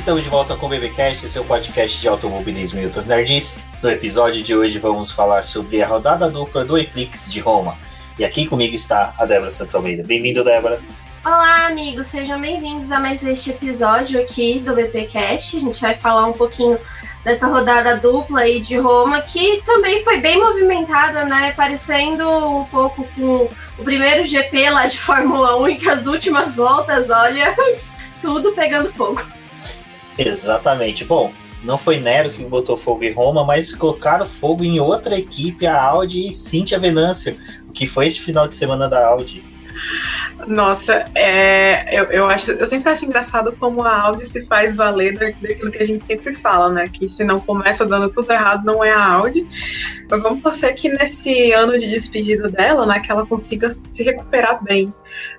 Estamos de volta com o BBcast, seu podcast de automobilismo e outras nerds. No episódio de hoje vamos falar sobre a rodada dupla do Eclipse de Roma. E aqui comigo está a Débora Santos Almeida. Bem-vindo, Débora. Olá, amigos, sejam bem-vindos a mais este episódio aqui do BPcast. A gente vai falar um pouquinho dessa rodada dupla aí de Roma, que também foi bem movimentada, né? Parecendo um pouco com o primeiro GP lá de Fórmula 1 e que as últimas voltas, olha, tudo pegando fogo. Exatamente. Bom, não foi Nero que botou fogo em Roma, mas colocaram fogo em outra equipe, a Audi e Cynthia Venâncio, o que foi esse final de semana da Audi. Nossa, é, eu, eu acho, eu sempre acho engraçado como a Audi se faz valer daquilo que a gente sempre fala, né? Que se não começa dando tudo errado, não é a Audi. Mas vamos torcer que nesse ano de despedida dela, né, que ela consiga se recuperar bem,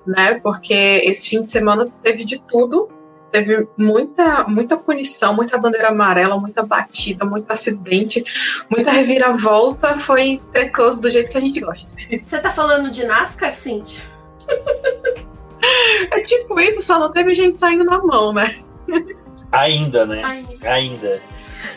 né? Porque esse fim de semana teve de tudo teve muita, muita punição, muita bandeira amarela, muita batida, muito acidente, muita reviravolta. Foi trecoso do jeito que a gente gosta. Você tá falando de NASCAR, Cintia? é tipo isso, só não teve gente saindo na mão, né? Ainda, né? Ainda. Ainda.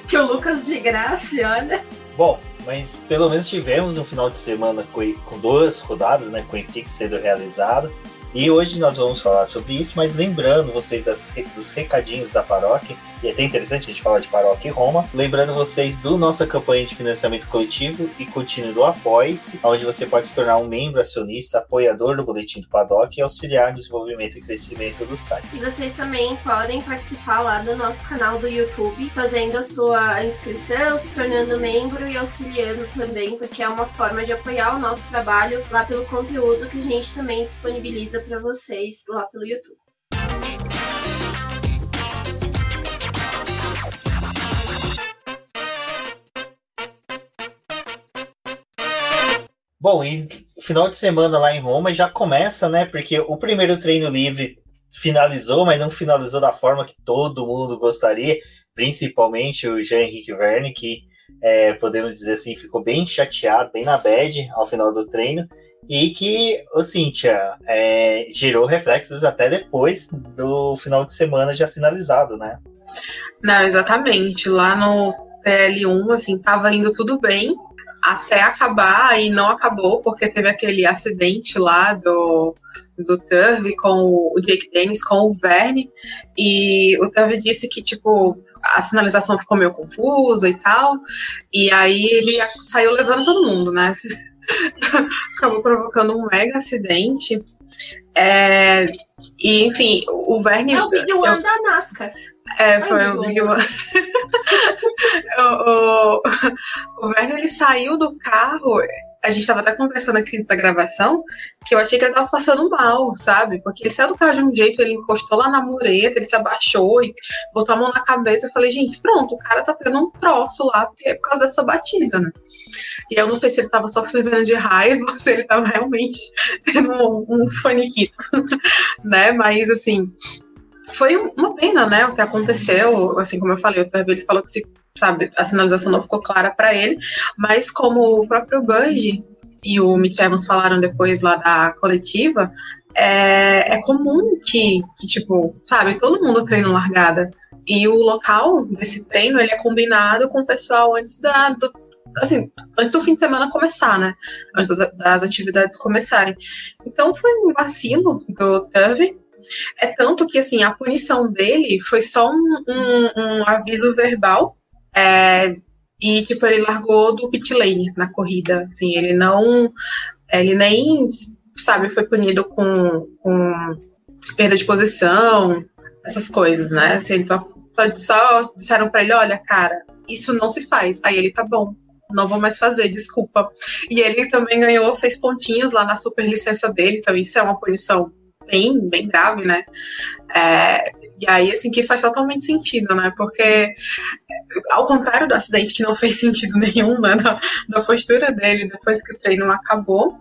Que o Lucas de graça, olha. Bom, mas pelo menos tivemos um final de semana com, com duas rodadas, né? Com o Empix sendo realizado. E hoje nós vamos falar sobre isso, mas lembrando vocês das, dos recadinhos da paróquia, e é até interessante a gente falar de paróquia em Roma, lembrando vocês do nossa campanha de financiamento coletivo e contínuo do Apoie-se, onde você pode se tornar um membro acionista, apoiador do Boletim do Paddock e auxiliar no desenvolvimento e crescimento do site. E vocês também podem participar lá do nosso canal do YouTube, fazendo a sua inscrição, se tornando membro e auxiliando também, porque é uma forma de apoiar o nosso trabalho lá pelo conteúdo que a gente também disponibiliza para vocês lá pelo YouTube. Bom, e final de semana lá em Roma já começa, né? Porque o primeiro treino livre finalizou, mas não finalizou da forma que todo mundo gostaria, principalmente o Jean-Henrique Verne, que é, podemos dizer assim, ficou bem chateado, bem na bad ao final do treino, e que, o Cíntia, é, gerou reflexos até depois do final de semana já finalizado, né? Não, exatamente. Lá no TL1, assim, tava indo tudo bem, até acabar e não acabou porque teve aquele acidente lá do, do Turvey com o Jake Dennis, com o Verne, e o Turvey disse que, tipo, a sinalização ficou meio confusa e tal, e aí ele saiu levando todo mundo, né? Acabou provocando um mega acidente. É, e, enfim, o Verne. É o Big One eu, da NASCAR. É, foi o Big One. o, o, o Werner, ele saiu do carro, a gente estava até conversando aqui antes da gravação, que eu achei que ele estava passando mal, sabe? Porque ele saiu do carro de um jeito, ele encostou lá na mureta, ele se abaixou e botou a mão na cabeça. Eu falei, gente, pronto, o cara tá tendo um troço lá, porque é por causa dessa batida, né? E eu não sei se ele tava só fervendo de raiva ou se ele tava realmente tendo um, um faniquito, né? Mas, assim, foi uma pena, né, o que aconteceu. Assim como eu falei, o Turbo, ele falou que se, sabe, a sinalização não ficou clara para ele, mas como o próprio Bungie e o Mitch Evans falaram depois lá da coletiva, é, é comum que, que, tipo, sabe, todo mundo treina largada. E o local desse treino, ele é combinado com o pessoal antes da, do, assim, antes do fim de semana começar, né? Antes das atividades começarem. Então foi um vacilo do Turvey, é tanto que, assim, a punição dele foi só um, um, um aviso verbal. É, e, tipo, ele largou do pit lane na corrida. Assim, ele não. Ele nem, sabe, foi punido com, com perda de posição, essas coisas, né? Assim, ele só, só disseram pra ele: olha, cara, isso não se faz. Aí ele tá bom não vou mais fazer, desculpa. E ele também ganhou seis pontinhos lá na super licença dele, então isso é uma punição bem, bem grave, né? É, e aí, assim, que faz totalmente sentido, né? Porque, ao contrário do acidente que não fez sentido nenhum, né? Da, da postura dele depois que o treino acabou.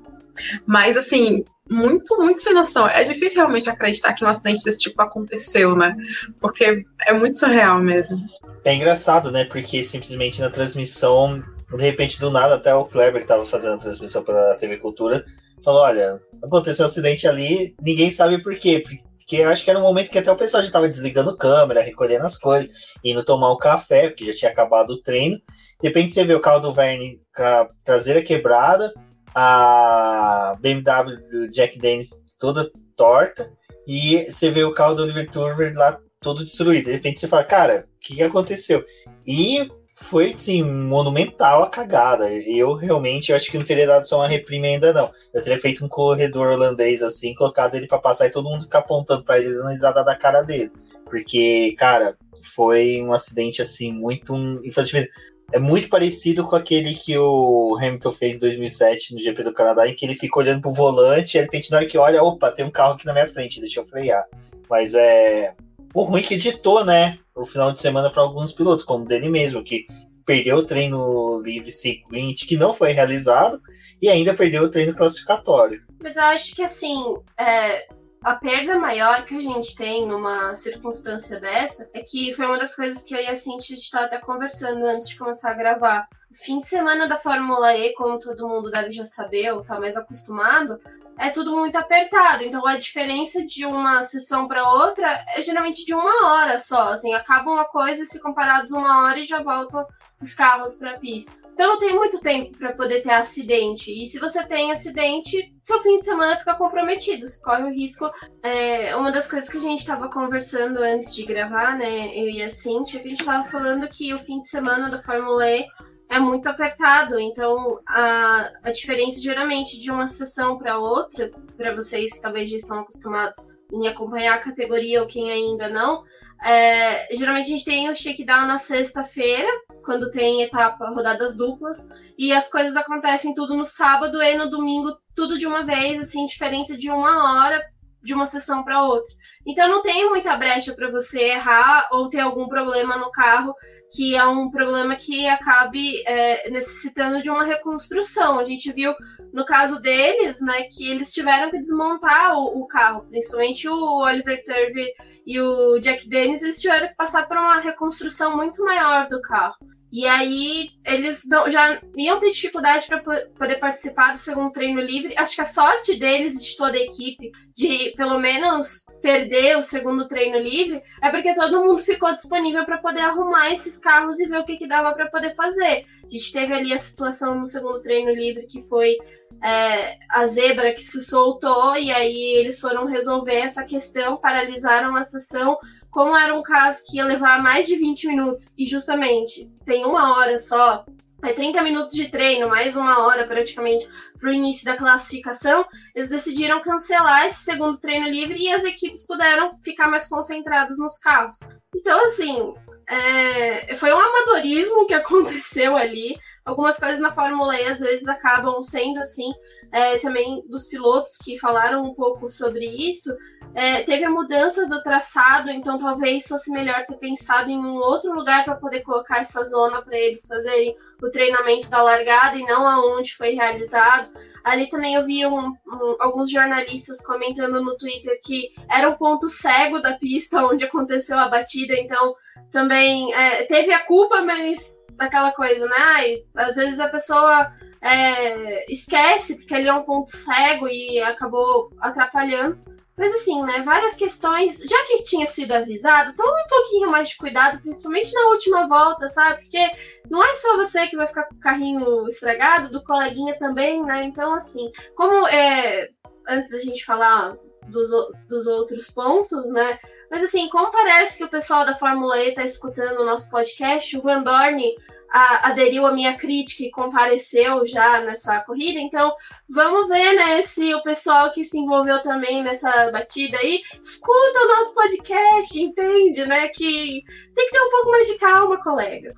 Mas, assim, muito, muito sem noção. É difícil realmente acreditar que um acidente desse tipo aconteceu, né? Porque é muito surreal mesmo. É engraçado, né? Porque simplesmente na transmissão, de repente, do nada, até o Kleber que estava fazendo a transmissão pela TV Cultura falou: olha, aconteceu um acidente ali, ninguém sabe por quê. que eu acho que era um momento que até o pessoal já estava desligando câmera, recolhendo as coisas, indo tomar um café, porque já tinha acabado o treino. De repente você vê o carro do Verne com a traseira quebrada, a BMW do Jack Dennis toda torta, e você vê o carro do Oliver Turner lá todo destruído. De repente você fala, cara, o que, que aconteceu? E foi, assim, monumental a cagada. Eu realmente eu acho que não teria dado só uma reprimenda, não. Eu teria feito um corredor holandês assim, colocado ele para passar e todo mundo ficar apontando para ele dando risada da cara dele. Porque, cara, foi um acidente assim, muito. Infelizmente, é muito parecido com aquele que o Hamilton fez em 2007 no GP do Canadá, em que ele fica olhando pro volante e de repente, na hora que olha, opa, tem um carro aqui na minha frente, deixa eu frear. Mas é. O ruim que editou, né? O final de semana para alguns pilotos, como dele mesmo, que perdeu o treino livre seguinte, que não foi realizado, e ainda perdeu o treino classificatório. Mas eu acho que assim, é, a perda maior que a gente tem numa circunstância dessa é que foi uma das coisas que eu e a Cintia estava até conversando antes de começar a gravar. O fim de semana da Fórmula E, como todo mundo deve já saber ou tá mais acostumado, é tudo muito apertado. Então a diferença de uma sessão para outra é geralmente de uma hora só. Assim, acaba uma coisa, se comparados uma hora e já voltam os carros para a pista. Então não tem muito tempo para poder ter acidente. E se você tem acidente, seu fim de semana fica comprometido. Você corre o risco. É, uma das coisas que a gente estava conversando antes de gravar, né? Eu e a Cintia, que a gente estava falando que o fim de semana da Fórmula E é muito apertado. Então, a, a diferença geralmente de uma sessão para outra, para vocês que talvez já estão acostumados em acompanhar a categoria ou quem ainda não, é, geralmente a gente tem o shakedown na sexta-feira, quando tem etapa, rodadas duplas, e as coisas acontecem tudo no sábado e no domingo, tudo de uma vez, assim, diferença de uma hora de uma sessão para outra. Então não tem muita brecha para você errar ou ter algum problema no carro que é um problema que acabe é, necessitando de uma reconstrução. A gente viu no caso deles, né, que eles tiveram que desmontar o, o carro, principalmente o Oliver Turvey e o Jack Dennis, eles tiveram que passar por uma reconstrução muito maior do carro. E aí eles não, já iam ter dificuldade para poder participar do segundo treino livre. Acho que a sorte deles, de toda a equipe, de pelo menos perder o segundo treino livre, é porque todo mundo ficou disponível para poder arrumar esses carros e ver o que, que dava para poder fazer. A gente teve ali a situação no segundo treino livre que foi é, a zebra que se soltou e aí eles foram resolver essa questão, paralisaram a sessão. Como era um caso que ia levar mais de 20 minutos e justamente tem uma hora só, é 30 minutos de treino, mais uma hora praticamente para o início da classificação, eles decidiram cancelar esse segundo treino livre e as equipes puderam ficar mais concentradas nos carros. Então, assim, é, foi um amadorismo que aconteceu ali algumas coisas na Fórmula E às vezes acabam sendo assim, é, também dos pilotos que falaram um pouco sobre isso. É, teve a mudança do traçado, então talvez fosse melhor ter pensado em um outro lugar para poder colocar essa zona para eles fazerem o treinamento da largada e não aonde foi realizado. Ali também eu vi um, um, alguns jornalistas comentando no Twitter que era um ponto cego da pista onde aconteceu a batida, então também é, teve a culpa, mas daquela coisa, né? Ai, às vezes a pessoa é, esquece porque ali é um ponto cego e acabou atrapalhando. Mas assim, né, várias questões, já que tinha sido avisado, toma um pouquinho mais de cuidado, principalmente na última volta, sabe? Porque não é só você que vai ficar com o carrinho estragado, do coleguinha também, né? Então, assim, como é, antes da gente falar dos, dos outros pontos, né? Mas assim, como parece que o pessoal da Fórmula E está escutando o nosso podcast, o Van Dorn a, aderiu à minha crítica e compareceu já nessa corrida, então vamos ver, né, se o pessoal que se envolveu também nessa batida aí escuta o nosso podcast, entende, né, que tem que ter um pouco mais de calma, colega.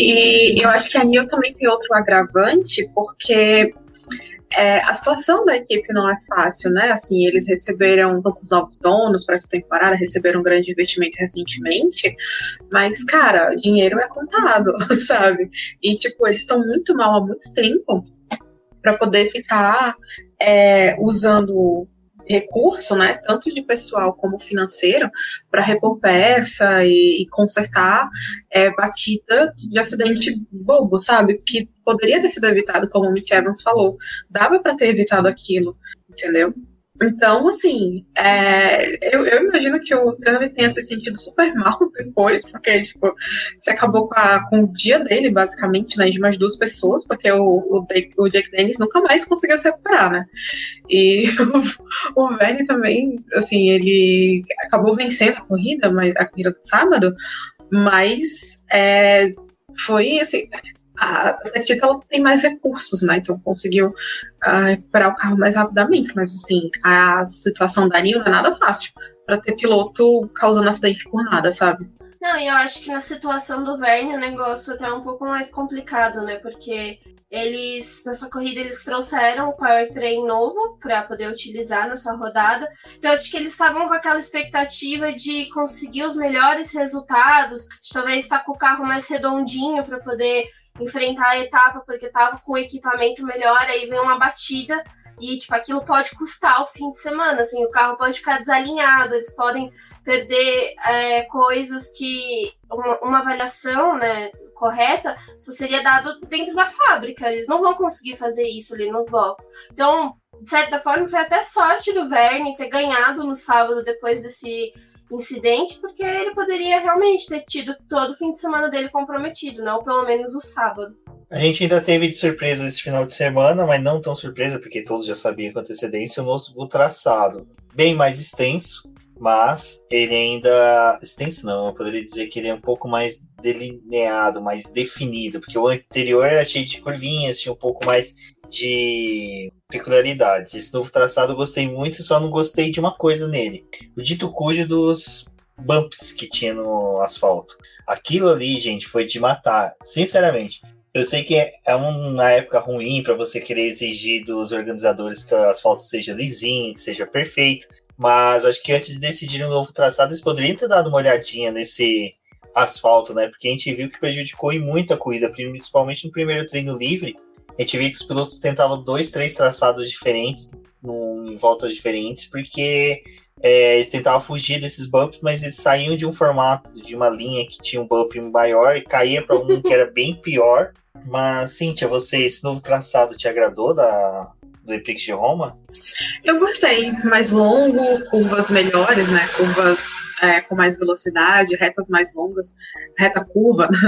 E eu acho que a Nil também tem outro agravante, porque é, a situação da equipe não é fácil, né? Assim, eles receberam os novos donos para essa temporada, receberam um grande investimento recentemente, mas, cara, dinheiro é contado, sabe? E, tipo, eles estão muito mal há muito tempo para poder ficar é, usando recurso, né, tanto de pessoal como financeiro, para repor peça e, e consertar é, batida de acidente bobo, sabe? Que poderia ter sido evitado, como o Mitch Evans falou. Dava para ter evitado aquilo, entendeu? Então, assim, é, eu, eu, imagino que o Tami tenha se sentido super mal depois, porque tipo, se acabou com, a, com o dia dele, basicamente, né, de mais duas pessoas, porque o, o, o Jake Dennis nunca mais conseguiu se recuperar, né? E o, o Verne também, assim, ele acabou vencendo a corrida, mas, a corrida do sábado, mas é, foi assim a Tactita ela tem mais recursos, né? Então conseguiu uh, recuperar o carro mais rapidamente. Mas assim, a situação da Nil não é nada fácil para ter piloto causando acidente por nada, sabe? Não, e eu acho que na situação do Verne o negócio até é um pouco mais complicado, né? Porque eles, nessa corrida, eles trouxeram o powertrain novo para poder utilizar nessa rodada. Então, acho que eles estavam com aquela expectativa de conseguir os melhores resultados, de talvez estar com o carro mais redondinho para poder enfrentar a etapa porque tava com equipamento melhor, aí vem uma batida e, tipo, aquilo pode custar o fim de semana, assim, o carro pode ficar desalinhado, eles podem perder é, coisas que uma, uma, avaliação, né, correta só seria dado dentro da fábrica, eles não vão conseguir fazer isso ali nos boxes. Então, de certa forma, foi até sorte do Verne ter ganhado no sábado depois desse incidente, porque ele poderia realmente ter tido todo o fim de semana dele comprometido, né? Ou pelo menos o sábado. A gente ainda teve de surpresa esse final de semana, mas não tão surpresa, porque todos já sabiam com antecedência, o nosso traçado. Bem mais extenso, mas ele ainda. Extenso não, eu poderia dizer que ele é um pouco mais delineado, mais definido, porque o anterior era cheio de curvinhas, tinha um pouco mais de peculiaridades. Esse novo traçado eu gostei muito, só não gostei de uma coisa nele. O dito cujo dos bumps que tinha no asfalto. Aquilo ali, gente, foi de matar. Sinceramente, eu sei que é uma época ruim para você querer exigir dos organizadores que o asfalto seja lisinho, que seja perfeito. Mas acho que antes de decidir um novo traçado, eles poderiam ter dado uma olhadinha nesse asfalto, né? Porque a gente viu que prejudicou em muito a corrida, principalmente no primeiro treino livre a gente via que os pilotos tentavam dois, três traçados diferentes, num, em voltas diferentes, porque é, eles tentavam fugir desses bumps, mas eles saíam de um formato, de uma linha que tinha um bump maior e caía para um que era bem pior. Mas, Cíntia, você, esse novo traçado te agradou da, do Eprix de Roma? Eu gostei, mais longo, curvas melhores, né? Curvas é, com mais velocidade, retas mais longas, reta curva?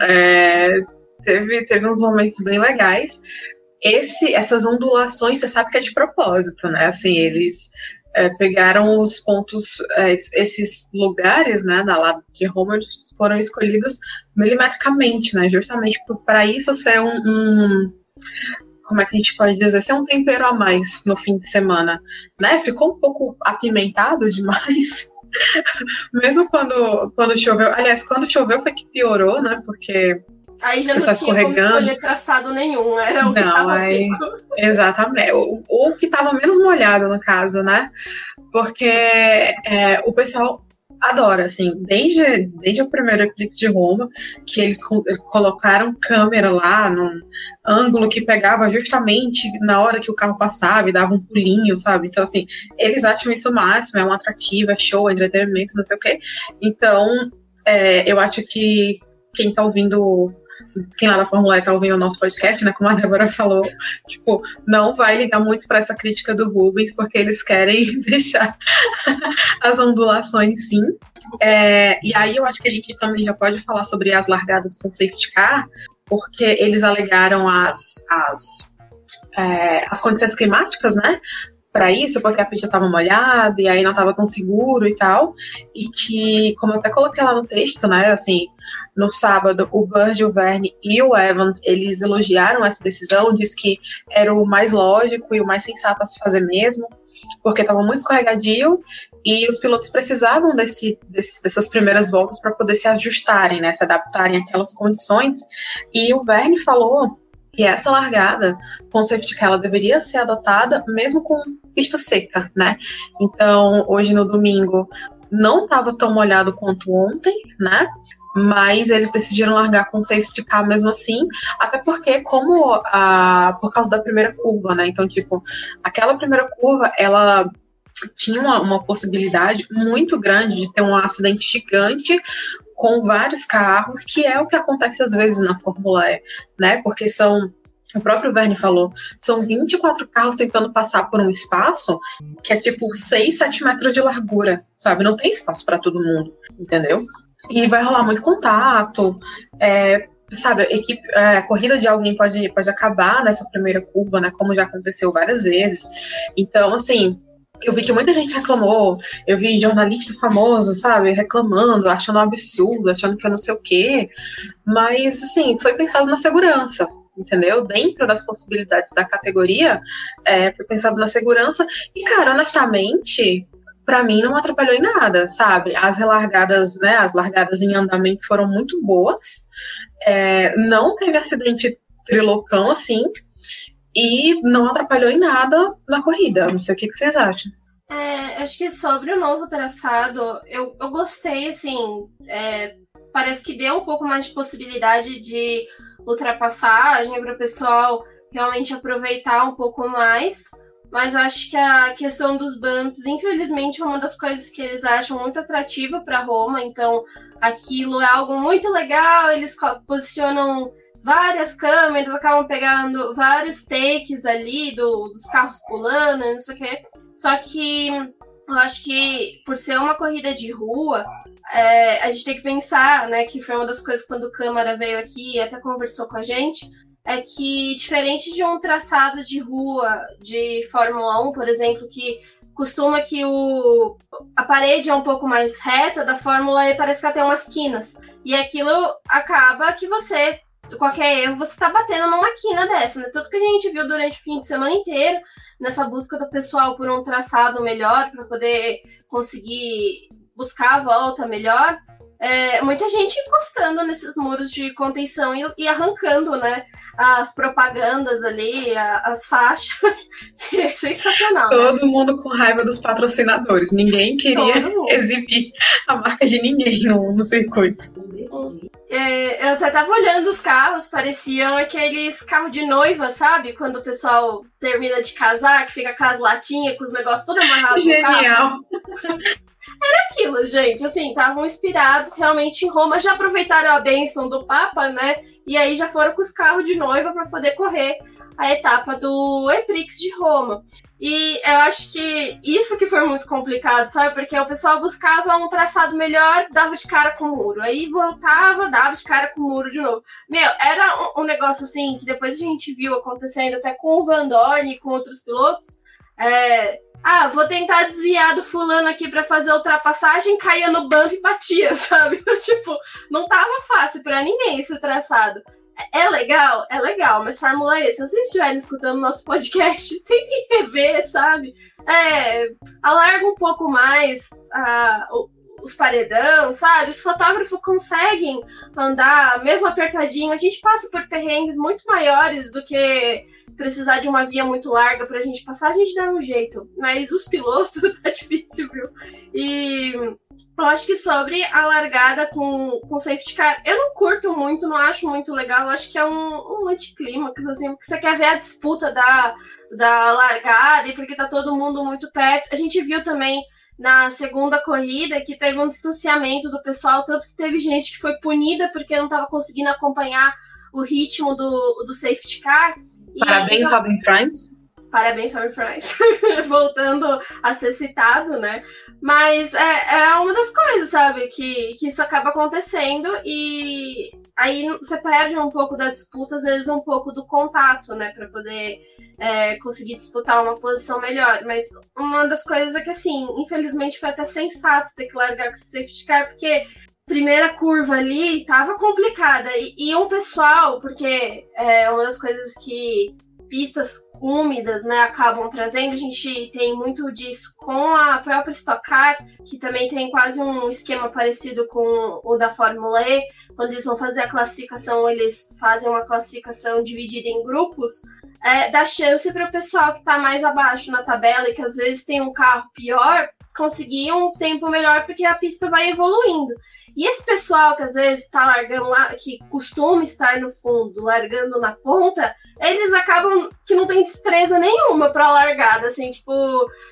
É, teve, teve uns momentos bem legais. Esse, essas ondulações, você sabe que é de propósito, né? Assim, eles é, pegaram os pontos, é, esses lugares, né, da lado de Roma, foram escolhidos milimetricamente, né? Justamente para isso ser um, um como é que a gente pode dizer, ser um tempero a mais no fim de semana, né? Ficou um pouco apimentado demais. Mesmo quando, quando choveu, aliás, quando choveu foi que piorou, né? Porque Aí já não tinha escorregando. como escolher traçado nenhum, era o não, que tava aí, Exatamente. O, o que tava menos molhado, no caso, né? Porque é, o pessoal adora, assim, desde, desde o primeiro Eclipse de Roma, que eles colocaram câmera lá num ângulo que pegava justamente na hora que o carro passava e dava um pulinho, sabe? Então, assim, eles acham isso o máximo, é um atrativo, é show, é entretenimento, não sei o quê. Então, é, eu acho que quem tá ouvindo quem lá da Fórmula E tá ouvindo o nosso podcast, né, como a Débora falou, tipo, não vai ligar muito para essa crítica do Rubens, porque eles querem deixar as ondulações sim. É, e aí eu acho que a gente também já pode falar sobre as largadas com safety car, porque eles alegaram as, as, é, as condições climáticas, né? Para isso, porque a pista estava molhada e aí não estava tão seguro e tal. E que, como eu até coloquei lá no texto, né, assim, no sábado, o Bird, o Verne e o Evans, eles elogiaram essa decisão, diz que era o mais lógico e o mais sensato a se fazer mesmo, porque estava muito carregadio e os pilotos precisavam desse, desse dessas primeiras voltas para poder se ajustarem, né, se adaptarem àquelas condições. E o Verne falou que essa largada safety car ela deveria ser adotada mesmo com pista seca, né? Então, hoje no domingo não estava tão molhado quanto ontem, né? mas eles decidiram largar com safety car mesmo assim, até porque como a por causa da primeira curva, né? Então, tipo, aquela primeira curva, ela tinha uma, uma possibilidade muito grande de ter um acidente gigante com vários carros, que é o que acontece às vezes na Fórmula E, né? Porque são o próprio Verne falou, são 24 carros tentando passar por um espaço que é tipo 6, 7 metros de largura, sabe? Não tem espaço para todo mundo, entendeu? E vai rolar muito contato, é, sabe, equipe, é, a corrida de alguém pode, pode acabar nessa primeira curva, né? Como já aconteceu várias vezes. Então, assim, eu vi que muita gente reclamou, eu vi jornalista famoso, sabe, reclamando, achando um absurdo, achando que eu não sei o quê. Mas, assim, foi pensado na segurança, entendeu? Dentro das possibilidades da categoria, é, foi pensado na segurança. E, cara, honestamente, para mim não atrapalhou em nada, sabe? As relargadas, né, as largadas em andamento foram muito boas. É, não teve acidente trilocão assim e não atrapalhou em nada na corrida. Não sei o que, que vocês acham. É, acho que sobre o novo traçado, eu, eu gostei, assim, é, parece que deu um pouco mais de possibilidade de ultrapassagem para o pessoal realmente aproveitar um pouco mais. Mas acho que a questão dos bumps, infelizmente, é uma das coisas que eles acham muito atrativa para Roma. Então, aquilo é algo muito legal. Eles posicionam várias câmeras, acabam pegando vários takes ali do, dos carros pulando, não sei o quê. Só que eu acho que por ser uma corrida de rua, é, a gente tem que pensar, né, que foi uma das coisas quando o Câmara veio aqui e até conversou com a gente, é que diferente de um traçado de rua de Fórmula 1, por exemplo, que costuma que o, a parede é um pouco mais reta, da Fórmula E parece que ela tem umas quinas. E aquilo acaba que você, qualquer erro, você está batendo numa quina dessa, né? Tudo que a gente viu durante o fim de semana inteiro, nessa busca do pessoal por um traçado melhor, para poder conseguir buscar a volta melhor é, muita gente encostando nesses muros de contenção e, e, arrancando, né? As propagandas ali, a, as faixas. que é sensacional. Né? Todo né? mundo com raiva dos patrocinadores. Ninguém queria exibir a marca de ninguém no, no circuito. É, eu até tava olhando os carros, pareciam aqueles carros de noiva, sabe? Quando o pessoal termina de casar, que fica com as latinhas, com os negócios tudo amarrados Genial. Era aquilo, gente. Assim, estavam inspirados realmente em Roma, já aproveitaram a bênção do Papa, né? E aí já foram com os carros de noiva para poder correr a etapa do Eprix de Roma. E eu acho que isso que foi muito complicado, sabe? Porque o pessoal buscava um traçado melhor, dava de cara com o muro. Aí voltava, dava de cara com o muro de novo. Meu, era um, negócio assim que depois a gente viu acontecendo até com o Van Dorn e com outros pilotos. É, ah, vou tentar desviar do fulano aqui para fazer a ultrapassagem, caía no bump e batia, sabe? tipo, não tava fácil para ninguém esse traçado. É legal? É legal, mas Fórmula E, se vocês estiverem escutando nosso podcast, tentem rever, sabe? É, alarga um pouco mais os paredão, sabe? Os fotógrafos conseguem andar mesmo apertadinho. A gente passa por perrengues muito maiores do que precisar de uma via muito larga pra gente passar, a gente dá um jeito. Mas os pilotos tá difícil, viu? E eu acho que sobre a largada com, com safety car, eu não curto muito, não acho muito legal. Eu acho que é um, um anticlímax, assim, porque você quer ver a disputa da, da largada e porque tá todo mundo muito perto. A gente viu também na segunda corrida que teve um distanciamento do pessoal, tanto que teve gente que foi punida porque não estava conseguindo acompanhar o ritmo do, do safety car. Parabéns, aí, Robin Franz. Parabéns, Robin Franz. Voltando a ser citado, né? Mas é, é uma das coisas, sabe? Que, que isso acaba acontecendo e aí você perde um pouco da disputa, às vezes um pouco do contato, né? Pra poder é, conseguir disputar uma posição melhor. Mas uma das coisas é que, assim, infelizmente foi até sensato ter que largar com o safety car, porque primeira curva ali tava complicada. E, e um pessoal, porque é uma das coisas que pistas úmidas, né, acabam trazendo, a gente tem muito disso com a própria Stock Car, que também tem quase um esquema parecido com o da Fórmula E, quando eles vão fazer a classificação, eles fazem uma classificação dividida em grupos, é, dá chance para o pessoal que está mais abaixo na tabela e que às vezes tem um carro pior, conseguir um tempo melhor porque a pista vai evoluindo. E esse pessoal que às vezes está largando lá, que costuma estar no fundo, largando na ponta, eles acabam que não tem destreza nenhuma pra largada, assim, tipo,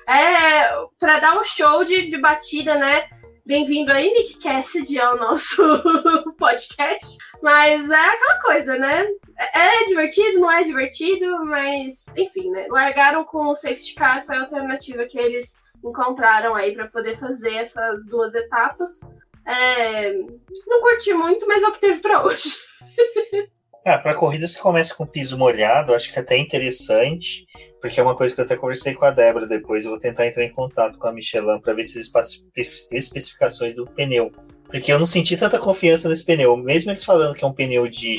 é pra dar um show de, de batida, né? Bem-vindo aí, Nick Cassidy, ao nosso podcast. Mas é aquela coisa, né? é divertido, não é divertido, mas enfim, né? Largaram com o safety car, foi a alternativa que eles encontraram aí para poder fazer essas duas etapas. É, não curti muito, mas é o que teve para hoje. Ah, para corridas que começam com piso molhado, acho que é até interessante, porque é uma coisa que eu até conversei com a Débora depois. Eu vou tentar entrar em contato com a Michelin para ver se eles passam especificações do pneu. Porque eu não senti tanta confiança nesse pneu. Mesmo eles falando que é um pneu de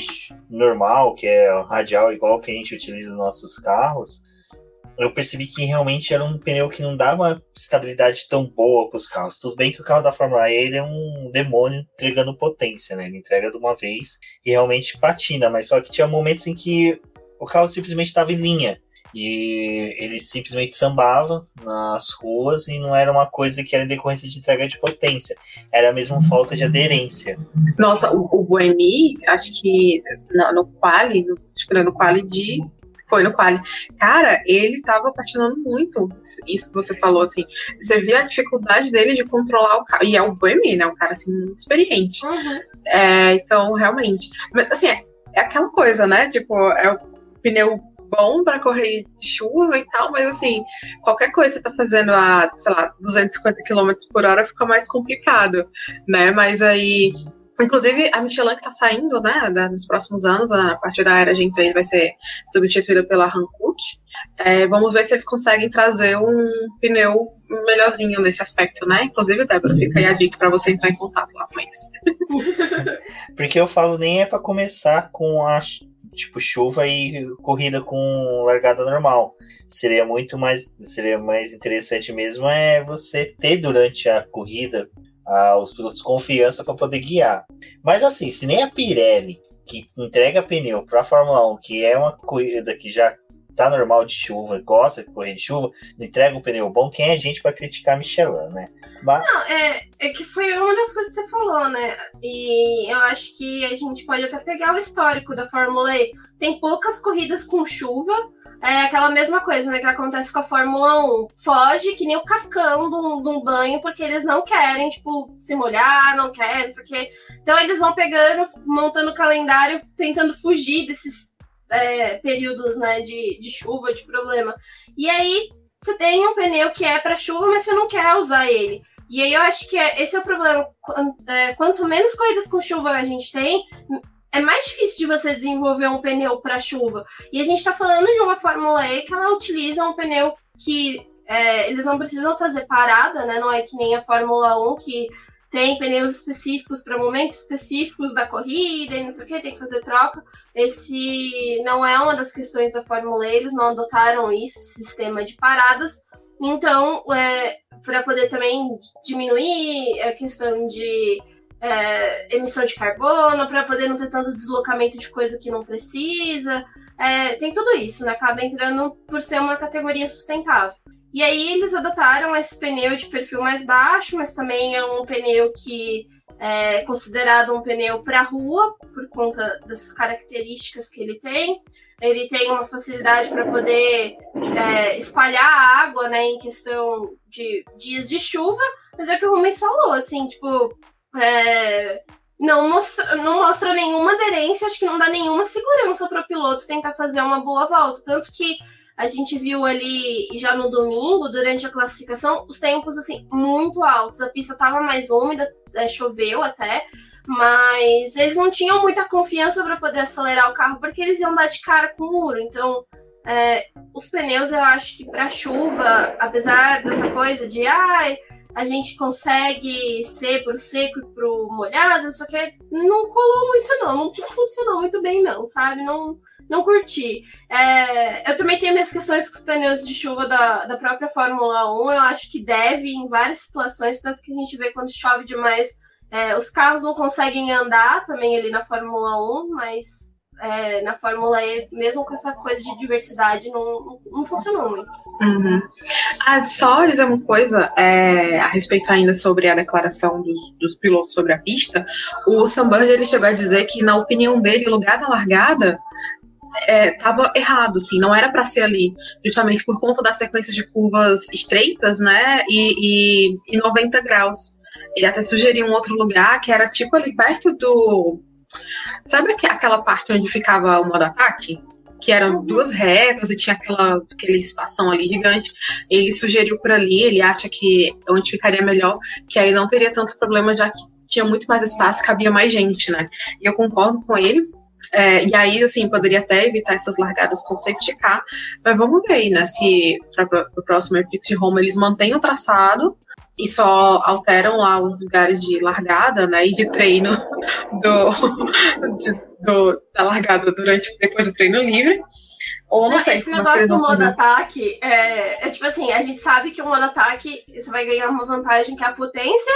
normal, que é radial igual que a gente utiliza nos nossos carros, eu percebi que realmente era um pneu que não dá uma estabilidade tão boa para os carros. Tudo bem que o carro da Fórmula E ele é um demônio entregando potência, né? Ele entrega de uma vez e realmente patina, mas só que tinha momentos em que o carro simplesmente estava em linha. E ele simplesmente sambava nas ruas e não era uma coisa que era decorrência de entrega de potência, era mesmo falta de aderência. Nossa, o, o Boemi, acho que no, no quali, no, acho que no quali de foi no quali. Cara, ele tava patinando muito. Isso que você falou, assim. Você via a dificuldade dele de controlar o carro. E é o Boemi, né? Um cara, assim, muito experiente. Uhum. É, então, realmente. Mas, assim, é, é aquela coisa, né? Tipo, é o pneu bom para correr de chuva e tal, mas assim, qualquer coisa que você tá fazendo a, sei lá, 250 km por hora fica mais complicado, né? Mas aí Inclusive, a Michelin que está saindo, né, nos próximos anos, a partir da era Gen 3 vai ser substituída pela Hankook. É, vamos ver se eles conseguem trazer um pneu melhorzinho nesse aspecto, né? Inclusive, Débora, fica aí a dica para você entrar em contato lá com eles. Porque eu falo nem é para começar com a tipo chuva e corrida com largada normal. Seria muito mais seria mais interessante mesmo é você ter durante a corrida aos pilotos confiança para poder guiar. Mas assim, se nem a Pirelli, que entrega pneu para a Fórmula 1, que é uma corrida que já tá normal de chuva, gosta de correr de chuva, entrega um pneu bom, quem é a gente para criticar a Michelin, né? Mas... Não, é, é que foi uma das coisas que você falou, né? E eu acho que a gente pode até pegar o histórico da Fórmula E. Tem poucas corridas com chuva, é aquela mesma coisa, né, que acontece com a Fórmula 1. Foge que nem o cascão de um, banho, porque eles não querem, tipo, se molhar, não querem, não sei o quê. Então eles vão pegando, montando o calendário, tentando fugir desses é, períodos, né, de, de chuva, de problema. E aí você tem um pneu que é para chuva, mas você não quer usar ele. E aí eu acho que é, esse é o problema. É, quanto menos corridas com chuva a gente tem, é mais difícil de você desenvolver um pneu para chuva. E a gente está falando de uma Fórmula E que ela utiliza um pneu que é, eles não precisam fazer parada, né? Não é que nem a Fórmula 1 que tem pneus específicos para momentos específicos da corrida e não sei o que, tem que fazer troca. Esse não é uma das questões da Fórmula E, eles não adotaram isso, esse sistema de paradas. Então, é, para poder também diminuir a questão de é, emissão de carbono, para poder não ter tanto deslocamento de coisa que não precisa. É, tem tudo isso, né? Acaba entrando por ser uma categoria sustentável. E aí eles adotaram esse pneu de perfil mais baixo, mas também é um pneu que é considerado um pneu para rua, por conta das características que ele tem. Ele tem uma facilidade para poder é, espalhar a água, né, em questão de dias de chuva, mas é o que o Rubens falou, assim, tipo, é, não, mostra, não mostra nenhuma aderência, acho que não dá nenhuma segurança para o piloto tentar fazer uma boa volta. Tanto que a gente viu ali já no domingo, durante a classificação, os tempos assim muito altos. A pista estava mais úmida, é, choveu até, mas eles não tinham muita confiança para poder acelerar o carro porque eles iam dar de cara com o muro. Então, é, os pneus eu acho que para chuva, apesar dessa coisa de ai, a gente consegue ser pro seco e pro molhado, só que não colou muito, não. Não funcionou muito bem, não, sabe? Não, não curti. É, eu também tenho minhas questões com os pneus de chuva da, da própria Fórmula 1. Eu acho que deve em várias situações, tanto que a gente vê quando chove demais. É, os carros não conseguem andar também ali na Fórmula 1, mas é, na Fórmula E, mesmo com essa coisa de diversidade, não, não funcionou muito. Uhum. Ah, só dizer uma coisa é, a respeito ainda sobre a declaração dos, dos pilotos sobre a pista. O Sam Bird, ele chegou a dizer que, na opinião dele, o lugar da largada estava é, errado, assim, não era para ser ali, justamente por conta da sequência de curvas estreitas, né, e, e, e 90 graus. Ele até sugeriu um outro lugar que era tipo ali perto do Sabe aquela parte onde ficava o modo ataque? Que eram uhum. duas retas e tinha aquela, aquele espação ali gigante. Ele sugeriu por ali, ele acha que onde ficaria melhor, que aí não teria tanto problema, já que tinha muito mais espaço, cabia mais gente, né? E eu concordo com ele. É, e aí, assim, poderia até evitar essas largadas com safety car, mas vamos ver, né, se para o próximo Epic Home eles mantêm o traçado e só alteram lá os lugares de largada, né, e de treino do, de, do da largada durante depois do treino livre. Ou não, sei. Esse negócio do modo ataque é, é, tipo assim, a gente sabe que o modo ataque você vai ganhar uma vantagem que é a potência,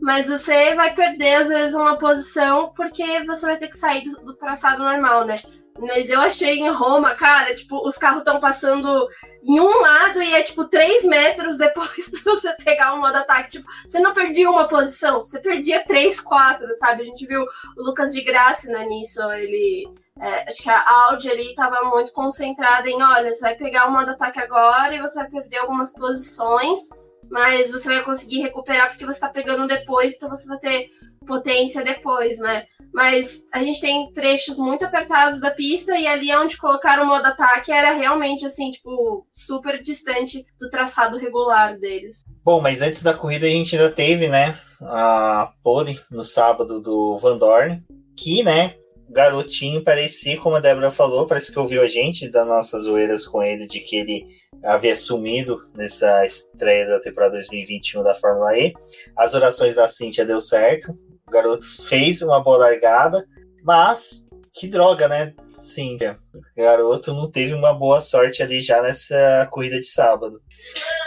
mas você vai perder às vezes uma posição porque você vai ter que sair do, do traçado normal, né? Mas eu achei em Roma, cara, tipo, os carros estão passando em um lado e é tipo três metros depois pra você pegar o modo ataque. Tipo, você não perdia uma posição, você perdia três, quatro, sabe? A gente viu o Lucas de Graça né, nisso, ele. É, acho que a Audi ali tava muito concentrada em, olha, você vai pegar o modo ataque agora e você vai perder algumas posições, mas você vai conseguir recuperar porque você tá pegando depois, então você vai ter potência depois, né? Mas a gente tem trechos muito apertados da pista e ali onde colocaram o modo ataque era realmente assim, tipo, super distante do traçado regular deles. Bom, mas antes da corrida a gente ainda teve, né, a pole no sábado do Van Dorn, que, né, garotinho parecia, como a Débora falou, parece que ouviu a gente das nossas zoeiras com ele de que ele havia sumido nessa estreia da temporada 2021 da Fórmula E. As orações da Cintia deu certo, o garoto fez uma boa largada, mas que droga, né? Sim, o garoto não teve uma boa sorte ali já nessa corrida de sábado.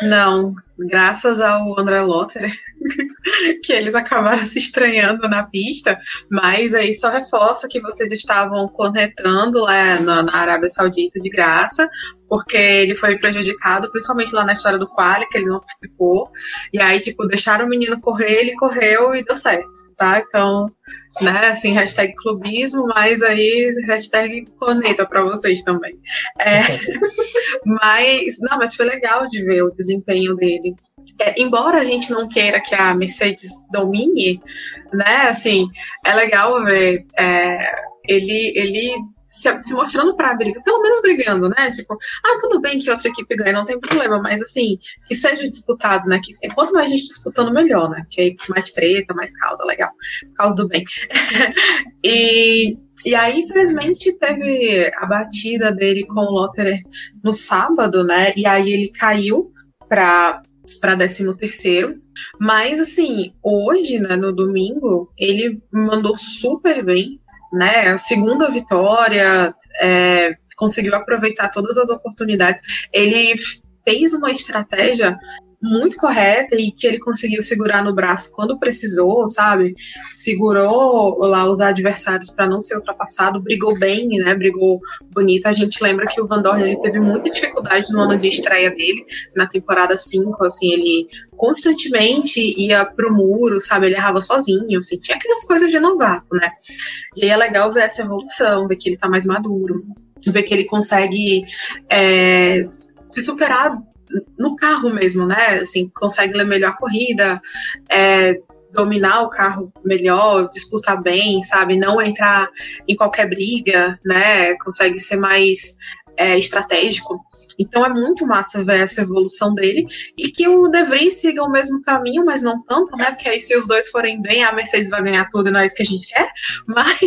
Não, graças ao André Lotter, que eles acabaram se estranhando na pista, mas aí só reforça que vocês estavam conectando lá na, na Arábia Saudita de graça, porque ele foi prejudicado, principalmente lá na história do quali, que ele não participou, e aí, tipo, deixaram o menino correr, ele correu e deu certo, tá? Então, né? Assim, hashtag clubismo, mas aí hashtag corneta para vocês também. É, mas, não, mas foi legal de ver o desempenho dele. É, embora a gente não queira que a Mercedes domine, né? Assim, é legal ver é, ele, ele se, se mostrando para briga, pelo menos brigando, né? Tipo, ah, tudo bem que outra equipe ganha, não tem problema, mas assim, que seja disputado, né? Que quanto mais gente disputando, melhor, né? Que aí mais treta, mais causa, legal. Causa do bem. e, e aí, infelizmente, teve a batida dele com o Lotterer no sábado, né? E aí ele caiu para para 13 terceiro, mas assim, hoje, né, no domingo, ele mandou super bem, né? Segunda vitória, é, conseguiu aproveitar todas as oportunidades. Ele fez uma estratégia muito correta e que ele conseguiu segurar no braço quando precisou, sabe? Segurou lá os adversários para não ser ultrapassado, brigou bem, né? Brigou bonito. A gente lembra que o Van Dorn ele teve muita dificuldade no ano de estreia dele, na temporada 5, assim, ele constantemente ia pro muro, sabe? Ele errava sozinho, assim, tinha aquelas coisas de novato, né? E aí é legal ver essa evolução, ver que ele tá mais maduro, ver que ele consegue é, se superar no carro mesmo, né? Assim, consegue ler melhor a corrida, é, dominar o carro melhor, disputar bem, sabe? Não entrar em qualquer briga, né? Consegue ser mais é, estratégico. Então é muito massa ver essa evolução dele e que o De Vries siga o mesmo caminho, mas não tanto, né? Porque aí se os dois forem bem, a Mercedes vai ganhar tudo e não é isso que a gente quer. Mas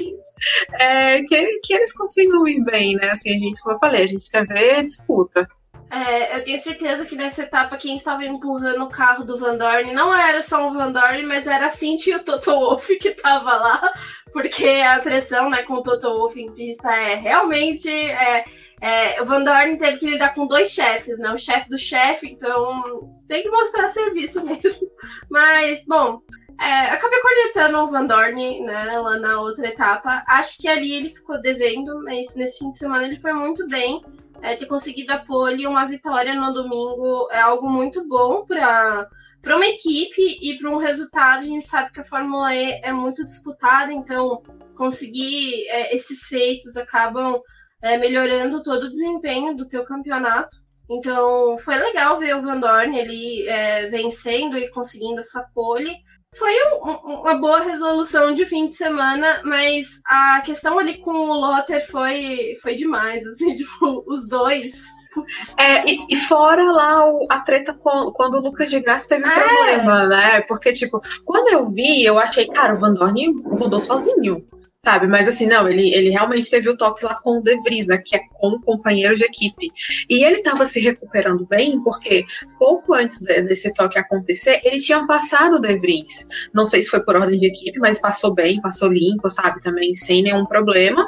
é, que, que eles consigam ir bem, né? Assim, a gente, como eu falei, a gente quer ver disputa. É, eu tenho certeza que nessa etapa quem estava empurrando o carro do Van Dorn não era só o Van Dorn, mas era a Cintia e o Toto Wolff que tava lá, porque a pressão né, com o Toto Wolff em pista é realmente. É, é, o Van Dorn teve que lidar com dois chefes, né? O chefe do chefe, então tem que mostrar serviço mesmo. Mas, bom, é, acabei cornetando o Van Dorn, né, lá na outra etapa. Acho que ali ele ficou devendo, mas nesse fim de semana ele foi muito bem é, ter conseguido a pole uma vitória no domingo é algo muito bom para para uma equipe e para um resultado. A gente sabe que a Fórmula E é muito disputada, então conseguir é, esses feitos acabam é, melhorando todo o desempenho do teu campeonato. Então foi legal ver o Van Dorn é, vencendo e conseguindo essa pole. Foi um, uma boa resolução de fim de semana, mas a questão ali com o Lotter foi, foi demais, assim, tipo, os dois. É, e, e, fora lá o, a treta com, quando o Lucas de Graça teve um é. problema, né? Porque, tipo, quando eu vi, eu achei, cara, o Van Dorn rodou sozinho sabe? Mas assim, não, ele, ele realmente teve o toque lá com o De Vries, né, que é como companheiro de equipe. E ele estava se recuperando bem, porque pouco antes de, desse toque acontecer, ele tinha passado o De Vries. Não sei se foi por ordem de equipe, mas passou bem, passou limpo, sabe? Também sem nenhum problema.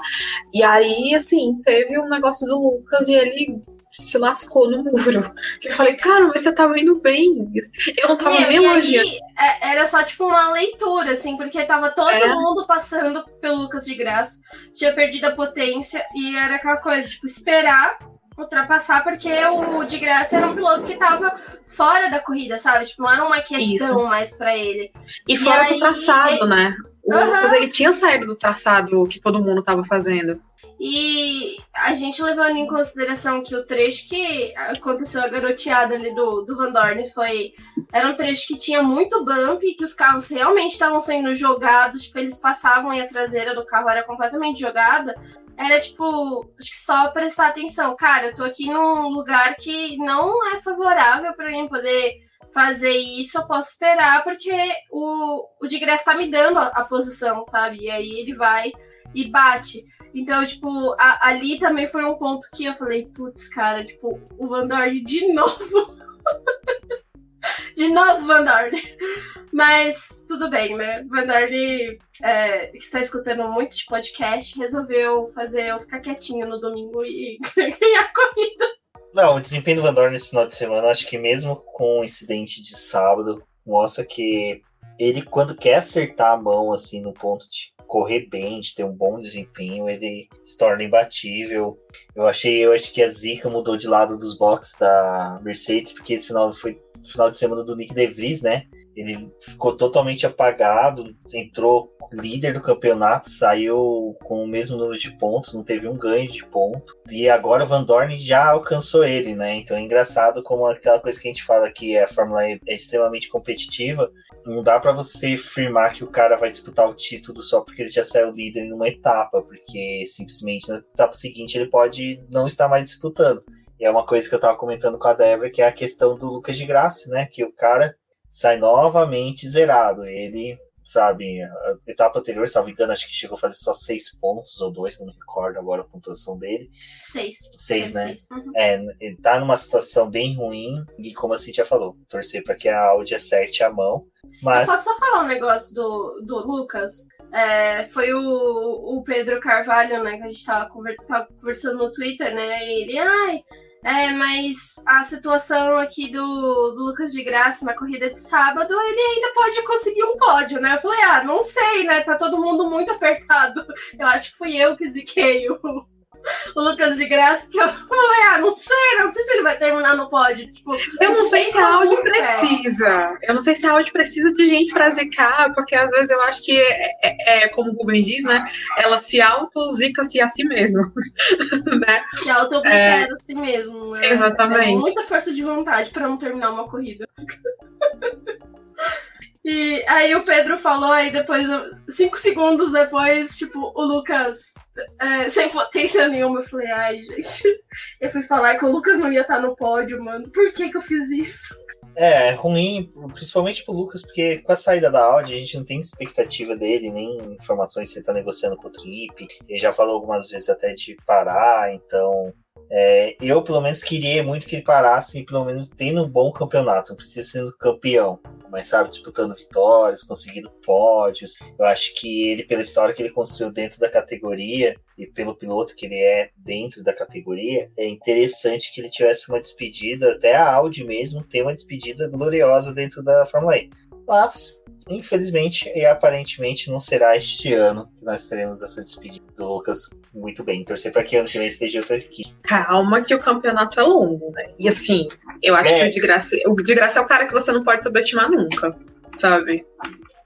E aí, assim, teve um negócio do Lucas e ele se lascou no muro. Eu falei, cara, mas você tava indo bem. Eu não tava nem elogiando. É, era só tipo uma leitura, assim, porque tava todo é. mundo passando pelo Lucas de Graça, tinha perdido a potência, e era aquela coisa, tipo, esperar ultrapassar, porque o de graça era um piloto que tava fora da corrida, sabe? Tipo, não era uma questão Isso. mais para ele. E, e fora aí, do traçado, ele... né? O uhum. Lucas, ele tinha saído do traçado que todo mundo tava fazendo. E a gente levando em consideração que o trecho que aconteceu a garoteada ali do, do Van Dorn foi. Era um trecho que tinha muito bump, que os carros realmente estavam sendo jogados, tipo, eles passavam e a traseira do carro era completamente jogada. Era tipo, acho que só prestar atenção. Cara, eu tô aqui num lugar que não é favorável para mim poder fazer isso, eu posso esperar, porque o, o de Graça tá me dando a, a posição, sabe? E aí ele vai e bate. Então, tipo, a, ali também foi um ponto que eu falei, putz, cara, tipo, o Van Dorn de novo. de novo, Van Dorn. Mas tudo bem, né? Van Dorn é, está escutando muitos podcast, resolveu fazer eu ficar quietinho no domingo e ganhar corrida. Não, o desempenho do Van Dorn nesse final de semana, acho que mesmo com o incidente de sábado, mostra que ele, quando quer acertar a mão, assim, no ponto de correr bem, de ter um bom desempenho, ele se torna imbatível. Eu achei, eu acho que a Zica mudou de lado dos boxes da Mercedes, porque esse final foi final de semana do Nick De Vries, né? Ele ficou totalmente apagado, entrou líder do campeonato, saiu com o mesmo número de pontos, não teve um ganho de ponto. E agora o Van Dorn já alcançou ele, né? Então é engraçado como aquela coisa que a gente fala que a Fórmula E é extremamente competitiva. Não dá para você afirmar que o cara vai disputar o título só porque ele já saiu líder numa etapa, porque simplesmente na etapa seguinte ele pode não estar mais disputando. E é uma coisa que eu tava comentando com a Débora, que é a questão do Lucas de Graça, né? Que o cara sai novamente zerado. Ele sabe? A etapa anterior, salvo engano, acho que chegou a fazer só seis pontos ou dois, não me recordo agora a pontuação dele. Seis. Seis, né? Seis. Uhum. É, ele tá numa situação bem ruim e, como a Cintia falou, torcer para que a Audi acerte a mão. Mas... Eu posso só falar um negócio do, do Lucas? É, foi o, o Pedro Carvalho, né, que a gente tava, conver, tava conversando no Twitter, né? E ele, ai. É, mas a situação aqui do, do, Lucas de Graça na corrida de sábado, ele ainda pode conseguir um pódio, né? Eu falei, ah, não sei, né? Tá todo mundo muito apertado. Eu acho que fui eu que ziquei o, o Lucas de Graça, que eu ah, não sei, não sei se ele vai terminar no pódio. Tipo, eu não sei, sei se a Audi precisa. Eu não sei se a Audi precisa de gente pra zicar, porque às vezes eu acho que é, é, é como o Rubens diz, né? Ela se auto-zica-se a si mesmo. né? Se auto-obliga é... a si mesmo. Né? Exatamente. É muita força de vontade pra não terminar uma corrida. E aí o Pedro falou, aí depois, cinco segundos depois, tipo, o Lucas é, sem potência nenhuma. Eu falei, ai, gente. Eu fui falar que o Lucas não ia estar no pódio, mano. Por que que eu fiz isso? É, ruim, principalmente pro Lucas, porque com a saída da Audi a gente não tem expectativa dele, nem informações se ele tá negociando com o equipe. Ele já falou algumas vezes até de parar, então é, eu, pelo menos, queria muito que ele parasse, pelo menos tendo um bom campeonato. Não precisa sendo campeão, mas sabe, disputando vitórias, conseguindo pódios. Eu acho que ele, pela história que ele construiu dentro da categoria e pelo piloto que ele é dentro da categoria, é interessante que ele tivesse uma despedida, até a Audi mesmo tem uma despedida gloriosa dentro da Fórmula E. Mas Infelizmente e aparentemente não será este ano que nós teremos essa despedida do Lucas muito bem. Torcer para que ano que vem esteja outra equipe. Calma que o campeonato é longo, né? E assim, eu acho é. que o de graça, o de graça é o cara que você não pode subestimar nunca, sabe?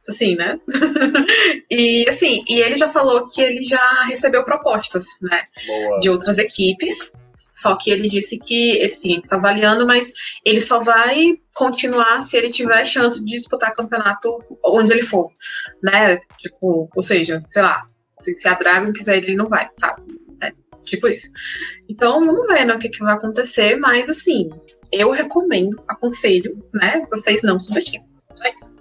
Assim, né? e assim, e ele já falou que ele já recebeu propostas, né? Boa. De outras equipes Só que ele disse que ele sim, está avaliando, mas ele só vai continuar se ele tiver chance de disputar campeonato onde ele for, né? Tipo, ou seja, sei lá, se, se a Dragon quiser, ele não vai, sabe? É, tipo isso. Então, vamos ver né, o que, que vai acontecer, mas assim, eu recomendo, aconselho, né? Vocês não subestimem. Só isso.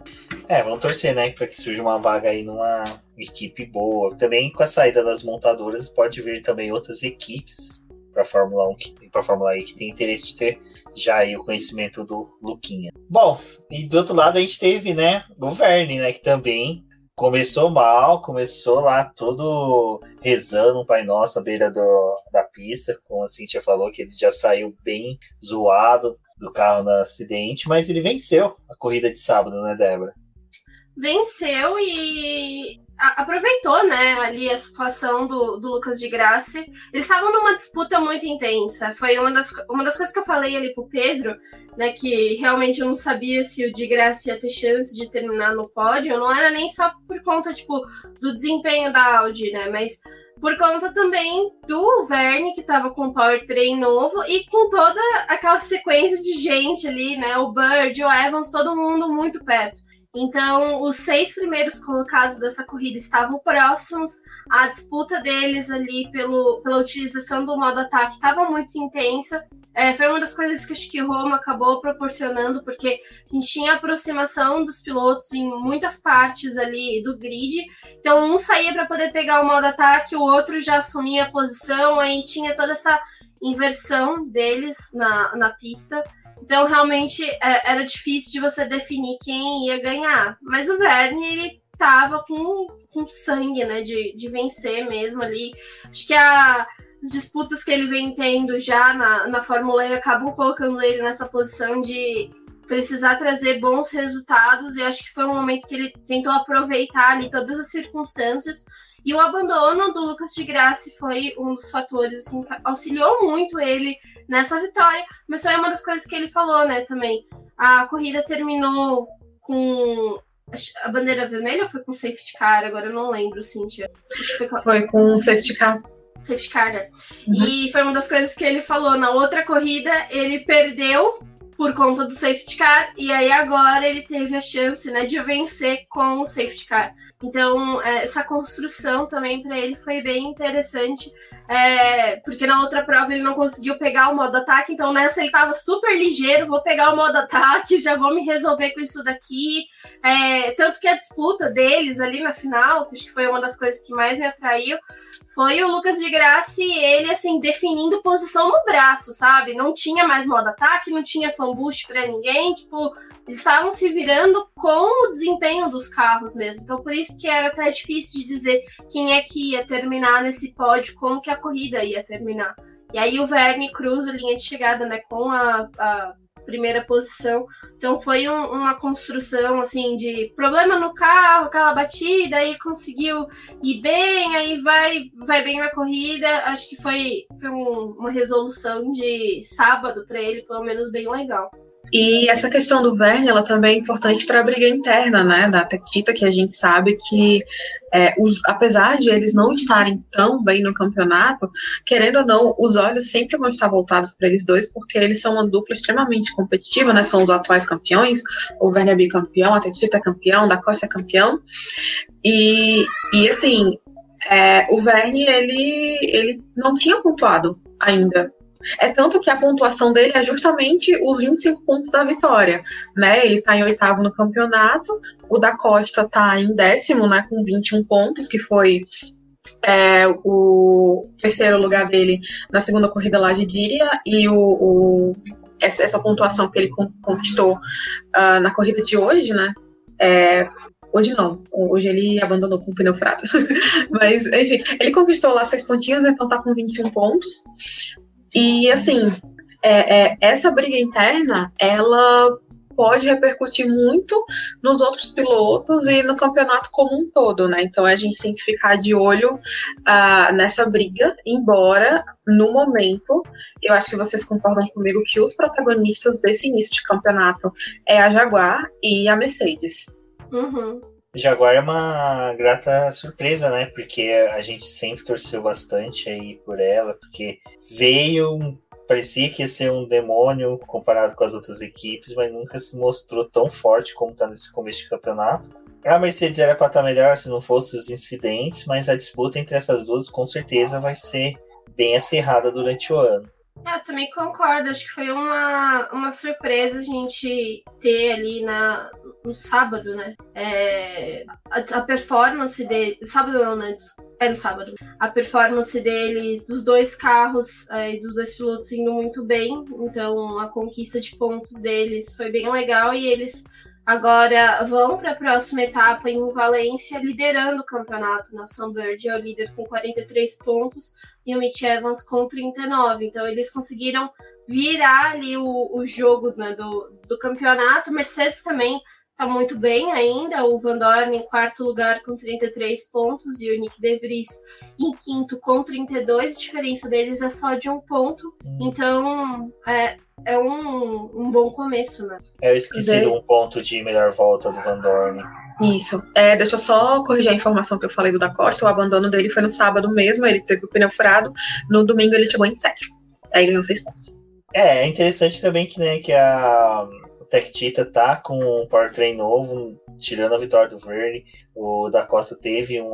É, vamos torcer, né, para que surja uma vaga aí numa equipe boa. Também com a saída das montadoras pode vir também outras equipes para Fórmula 1 para Fórmula E que tem interesse de ter já aí o conhecimento do Luquinha. Bom, e do outro lado a gente teve, né, o Verne, né, que também começou mal, começou lá todo rezando um Pai Nosso à beira do, da pista, como a Cintia falou, que ele já saiu bem zoado do carro no acidente, mas ele venceu a corrida de sábado, né, Débora? venceu e aproveitou, né, ali a situação do, do Lucas de Graça. Eles estavam numa disputa muito intensa. Foi uma das, uma das coisas que eu falei ali pro Pedro, né, que realmente eu não sabia se o de Graça ia ter chance de terminar no pódio. Não era nem só por conta, tipo, do desempenho da Audi, né, mas por conta também do Verne, que tava com o powertrain novo, e com toda aquela sequência de gente ali, né, o Bird, o Evans, todo mundo muito perto. Então, os seis primeiros colocados dessa corrida estavam próximos. A disputa deles ali pelo, pela utilização do modo ataque estava muito intensa. É, foi uma das coisas que acho que Roma acabou proporcionando, porque a gente tinha aproximação dos pilotos em muitas partes ali do grid. Então, um saía para poder pegar o modo ataque, o outro já assumia a posição, aí tinha toda essa inversão deles na, na pista. Então, realmente, é, era difícil de você definir quem ia ganhar. Mas o Verne, ele tava com, com sangue, né, de, de vencer mesmo ali. Acho que a, as disputas que ele vem tendo já na, na Fórmula E acabam colocando ele nessa posição de precisar trazer bons resultados. E acho que foi um momento que ele tentou aproveitar ali todas as circunstâncias. E o abandono do Lucas de Graça foi um dos fatores assim, que auxiliou muito ele nessa vitória. Mas foi uma das coisas que ele falou, né, também. A corrida terminou com a bandeira vermelha ou foi com safety car? Agora eu não lembro, Cintia. Foi com... foi com safety car. Safety car, né? Uhum. E foi uma das coisas que ele falou. Na outra corrida, ele perdeu por conta do safety car, e aí agora ele teve a chance, né, de vencer com o safety car. Então, é, essa construção também para ele foi bem interessante, é, porque na outra prova ele não conseguiu pegar o modo ataque, então nessa ele estava super ligeiro, vou pegar o modo ataque, já vou me resolver com isso daqui. É, tanto que a disputa deles ali na final, acho que foi uma das coisas que mais me atraiu, foi o Lucas de Graça e ele, assim, definindo posição no braço, sabe? Não tinha mais modo ataque, não tinha fanbush para ninguém, tipo, eles estavam se virando com o desempenho dos carros mesmo. Então, por isso que era até difícil de dizer quem é que ia terminar nesse pódio, como que a corrida ia terminar. E aí o Verne cruza a linha de chegada, né, com a, a primeira posição. Então foi um, uma construção assim de problema no carro, aquela batida, aí conseguiu ir bem, aí vai, vai bem na corrida. Acho que foi, foi um, uma resolução de sábado para ele, pelo menos bem legal. E essa questão do Verne, ela também é importante para a briga interna, né, da Tectita, que a gente sabe que, é, os, apesar de eles não estarem tão bem no campeonato, querendo ou não, os olhos sempre vão estar voltados para eles dois, porque eles são uma dupla extremamente competitiva, né, são os atuais campeões, o Verne é bicampeão, a Tectita é campeão, da Costa é campeão, e, e assim, é, o Verne, ele, ele não tinha pontuado ainda é tanto que a pontuação dele é justamente os 25 pontos da vitória, né? Ele está em oitavo no campeonato, o da Costa está em décimo, né, com 21 pontos, que foi é, o terceiro lugar dele na segunda corrida lá de Díria, e o, o essa, essa, pontuação que ele conquistou uh, na corrida de hoje, né? É, Hoje não. Hoje ele abandonou com o pneu fraco. Mas, enfim, ele conquistou lá seis pontinhos, então tá com 21 pontos. E assim, é, é, essa briga interna, ela pode repercutir muito nos outros pilotos e no campeonato como um todo, né? Então a gente tem que ficar de olho uh, nessa briga, embora no momento eu acho que vocês concordam comigo que os protagonistas desse início de campeonato é a Jaguar e a Mercedes. Uhum. Jaguar é uma grata surpresa, né? Porque a gente sempre torceu bastante aí por ela, porque veio, parecia que ia ser um demônio comparado com as outras equipes, mas nunca se mostrou tão forte como está nesse começo de campeonato. A Mercedes era para estar tá melhor se não fossem os incidentes, mas a disputa entre essas duas com certeza vai ser bem acirrada durante o ano. É, eu também concordo, acho que foi uma, uma surpresa a gente ter ali na, no sábado, né? É, a, a, performance dele. Sábado não, né? É no sábado. A performance deles, dos dois carros é, e dos dois pilotos indo muito bem. Então a conquista de pontos deles foi bem legal e eles Agora vão para a próxima etapa em Valência, liderando o campeonato. Na Sunbird é o líder com 43 pontos e o Mitch Evans com 39. Então eles conseguiram virar ali o, o jogo né, do, do campeonato. Mercedes também está muito bem ainda. O Van Dorn em quarto lugar com 33 pontos e o Nick De Vries em quinto com 32. A diferença deles é só de um ponto. Hum. Então é, é um, um bom começo, né? É, eu esqueci de um ponto de melhor volta do Van Dorn. Isso. É, deixa eu só corrigir a informação que eu falei do da Costa. O abandono dele foi no sábado mesmo, ele teve o pneu furado. No domingo ele chegou em sétimo. Aí ele ganhou seis pontos. É, é interessante também que, né, que a Tech Tita tá com um powertrain novo, tirando a vitória do Verne. O da Costa teve um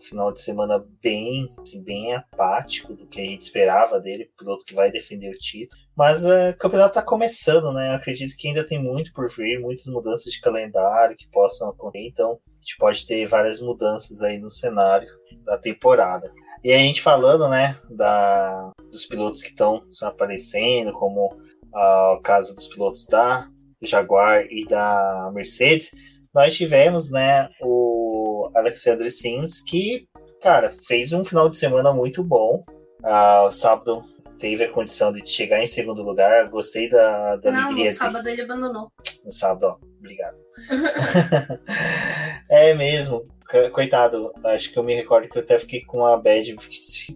final de semana bem, assim, bem apático do que a gente esperava dele, piloto que vai defender o título. Mas uh, o campeonato tá começando, né? Eu acredito que ainda tem muito por vir, muitas mudanças de calendário que possam acontecer. Então, a gente pode ter várias mudanças aí no cenário da temporada. E a gente falando, né, da, dos pilotos que estão aparecendo, como uh, o caso dos pilotos da Jaguar e da Mercedes, nós tivemos, né, o Alexander Sims, que, cara, fez um final de semana muito bom. Ah, o sábado teve a condição de chegar em segundo lugar. Gostei da, da Não, alegria. No sábado dele. ele abandonou. No sábado, ó. Obrigado. é mesmo. Coitado, acho que eu me recordo que eu até fiquei com a bad.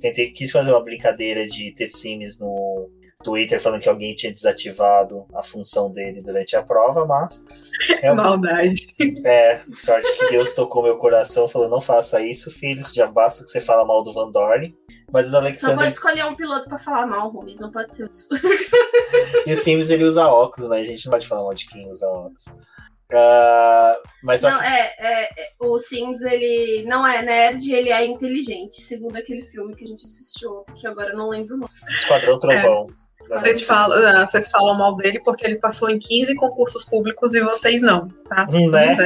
Tentei, quis fazer uma brincadeira de ter sims no, Twitter falando que alguém tinha desativado a função dele durante a prova, mas. É Maldade. É, sorte que Deus tocou meu coração, falou: não faça isso, filhos, já basta que você fala mal do Van Dorn. Mas o Alexander. Só pode escolher um piloto pra falar mal, Rubens, não pode ser isso. e o Sims ele usa óculos, né? A gente não pode falar mal de quem usa óculos. Uh, mas não, que... é, é, o Sims, ele não é nerd, ele é inteligente, segundo aquele filme que a gente assistiu ontem, que agora eu não lembro o nome. Esquadrão Trovão. É. Vocês falam, ah, vocês falam mal dele porque ele passou em 15 concursos públicos e vocês não, tá? Né?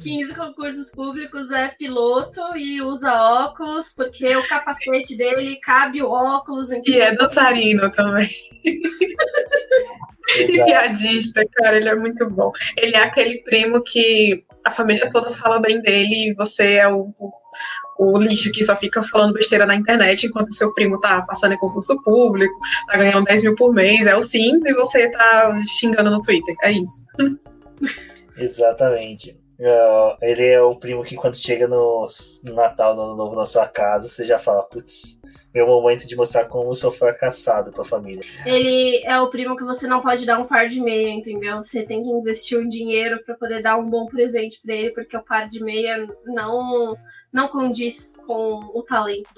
15 concursos públicos é piloto e usa óculos, porque o capacete dele cabe o óculos. E é dançarino também. e piadista, cara, ele é muito bom. Ele é aquele primo que a família toda fala bem dele e você é o, o o lixo que só fica falando besteira na internet enquanto seu primo tá passando em concurso público, tá ganhando 10 mil por mês, é o Sims, e você tá xingando no Twitter. É isso. Exatamente. Uh, ele é o primo que quando chega no, Natal, no Ano Novo na sua casa, você já fala, putz, meu momento de mostrar como eu sou fracassado pra família. Ele é o primo que você não pode dar um par de meia, entendeu? Você tem que investir um dinheiro para poder dar um bom presente para ele, porque o par de meia não, não condiz com o talento.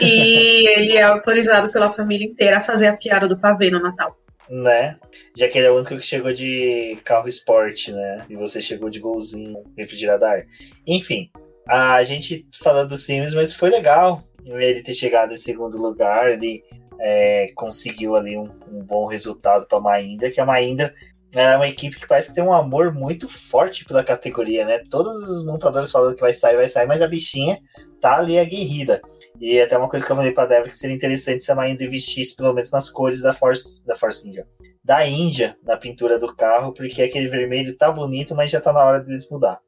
E ele é autorizado pela família inteira a fazer a piada do pavê no Natal. Né? Já que ele é o único que chegou de carro esporte, né? E você chegou de golzinho refrigerado ar. Enfim, a gente falando do Sims, mas foi legal ele ter chegado em segundo lugar, ele é, conseguiu ali um, um bom resultado para a Mahindra, que a Mahindra é uma equipe que parece que tem um amor muito forte pela categoria, né? Todos os montadores falando que vai sair, vai sair, mas a bichinha tá ali aguerrida. E até uma coisa que eu falei pra Débora que seria interessante se a Mahindra investisse pelo menos nas cores da Force, da Force India. Da Índia, na pintura do carro, porque aquele vermelho tá bonito, mas já tá na hora deles mudar.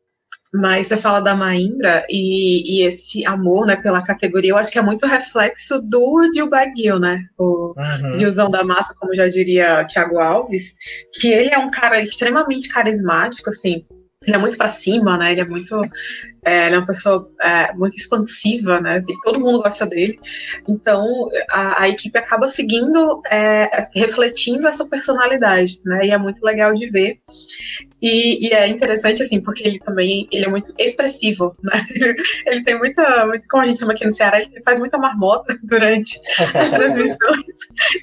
Mas você fala da Mahindra e, e, esse amor né, pela categoria, eu acho que é muito reflexo do Gil Baguil, né? O uhum. Gilzão da Massa, como já diria Thiago Alves, que ele é um cara extremamente carismático, assim, ele é muito para cima, né? Ele é muito É, ele é uma pessoa é, muito expansiva, né? E todo mundo gosta dele. Então a, a equipe acaba seguindo, é, refletindo essa personalidade, né? E é muito legal de ver. E, e, é interessante, assim, porque ele também ele é muito expressivo, né? Ele tem muita, muito, como a gente chama aqui no Ceará, ele faz muita marmota durante as transmissões.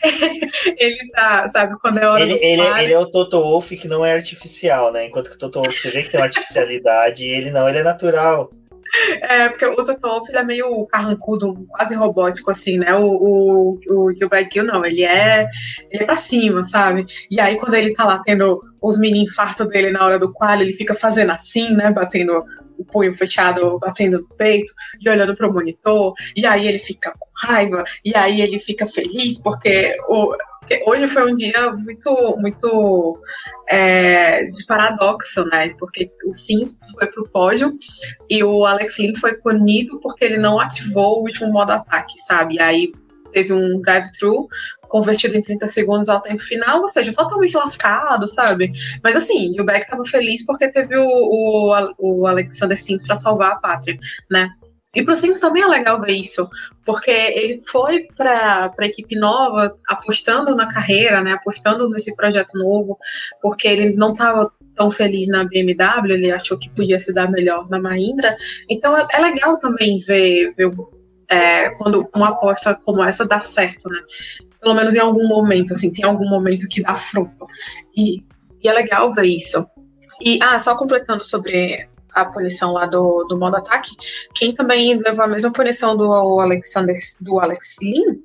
ele tá, sabe, quando é hora ele, do ele, ele, é o Toto Wolff que não é artificial, né? Enquanto que o Toto Wolff, você vê que tem uma artificialidade, e ele não, ele é natural. É, porque o Toto Wolff é meio carrancudo, quase robótico, assim, né? O, o, o Gilbert Gill, não, ele é, ele é pra cima, sabe? E aí, quando ele tá lá tendo os mini infartos dele na hora do qual, ele fica fazendo assim, né? Batendo o punho fechado, batendo no peito e olhando pro monitor, e aí ele fica com raiva, e aí ele fica feliz porque o, hoje foi um dia muito, muito é, de paradoxo, né? Porque o Sims foi pro pódio e o Alex Lin foi punido porque ele não ativou o último modo ataque, sabe? E aí teve um drive-thru convertido em 30 segundos ao tempo final, ou seja, totalmente lascado, sabe? Mas assim, o Beck tava feliz porque teve o, o, o Alexander Sim para salvar a pátria, né? E pro Sims também é legal ver isso, porque ele foi para a equipe nova, apostando na carreira, né, apostando nesse projeto novo, porque ele não estava tão feliz na BMW, ele achou que podia se dar melhor na Mahindra. Então é, é legal também ver, ver é, quando uma aposta como essa dá certo, né? Pelo menos em algum momento, assim, tem algum momento que dá fruto. E, e é legal ver isso. E, ah, só completando sobre a punição lá do, do modo ataque, quem também levou a mesma punição do Alexander, do Alex Lin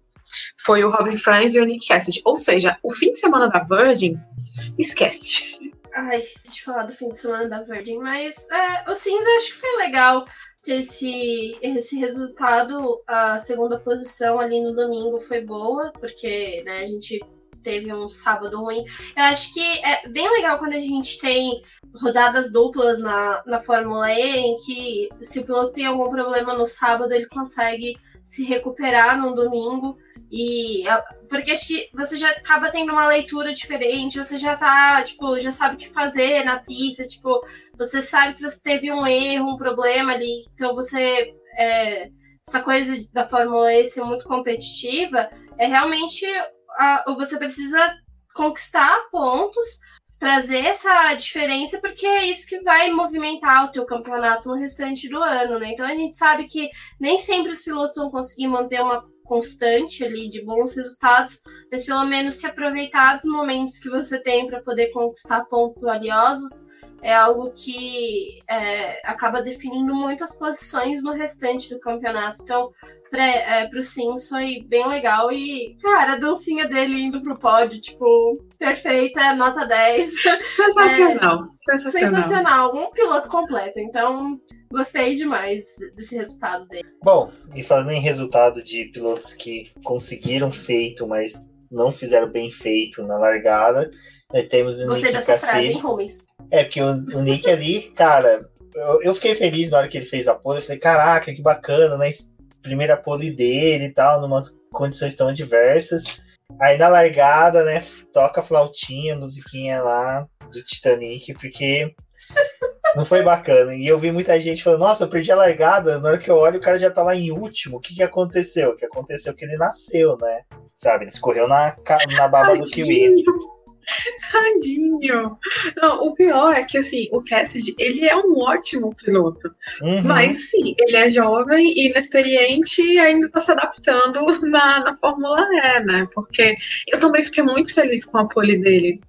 foi o Robin Franz e o Nick Cassidy. Ou seja, o fim de semana da Virgin, esquece. Ai, deixa eu falar do fim de semana da Virgin, mas é, o eu acho que foi legal ter esse, esse resultado. A segunda posição ali no domingo foi boa, porque né, a gente teve um sábado ruim. Eu acho que é bem legal quando a gente tem rodadas duplas na, na Fórmula E, em que se o piloto tem algum problema no sábado, ele consegue se recuperar no domingo. E porque acho que você já acaba tendo uma leitura diferente, você já tá, tipo, já sabe o que fazer na pista, tipo, você sabe que você teve um erro, um problema ali, então você. É, essa coisa da Fórmula E ser muito competitiva é realmente. A, você precisa conquistar pontos trazer essa diferença, porque é isso que vai movimentar o teu campeonato no restante do ano, né? Então a gente sabe que nem sempre os pilotos vão conseguir manter uma constante ali de bons resultados, mas pelo menos se aproveitar dos momentos que você tem para poder conquistar pontos valiosos é algo que é, acaba definindo muitas posições no restante do campeonato. Então, para é, pro Sims foi bem legal. E, cara, a dancinha dele indo pro pódio, tipo, perfeita, nota 10. Sensacional, é, sensacional. Sensacional, um piloto completo. Então, gostei demais desse resultado dele. Bom, e falando em resultado de pilotos que conseguiram feito, mas não fizeram bem feito na largada, né, temos o Gostei Nick dessa frase, hein, Rubens? É, porque o, o Nick ali, cara, eu, eu, fiquei feliz na hora que ele fez a pole. Eu falei, caraca, que bacana, né? Primeira pole dele e tal, numa condições tão adversas. Aí na largada, né, toca flautinha, musiquinha lá do Titanic, porque não foi bacana. E eu vi muita gente falando, nossa, eu perdi a largada. Na hora que eu olho, o cara já tá lá em último. O que que aconteceu? O que aconteceu é que ele nasceu, né? Sabe, ele escorreu na, na baba do Kiwi. Tadinho. Não, o pior é que, assim, o Cassidy, ele é um ótimo piloto. Uhum. Mas, sim, ele é jovem, inexperiente e ainda está se adaptando na, na Fórmula E, né? Porque eu também fiquei muito feliz com a pole dele,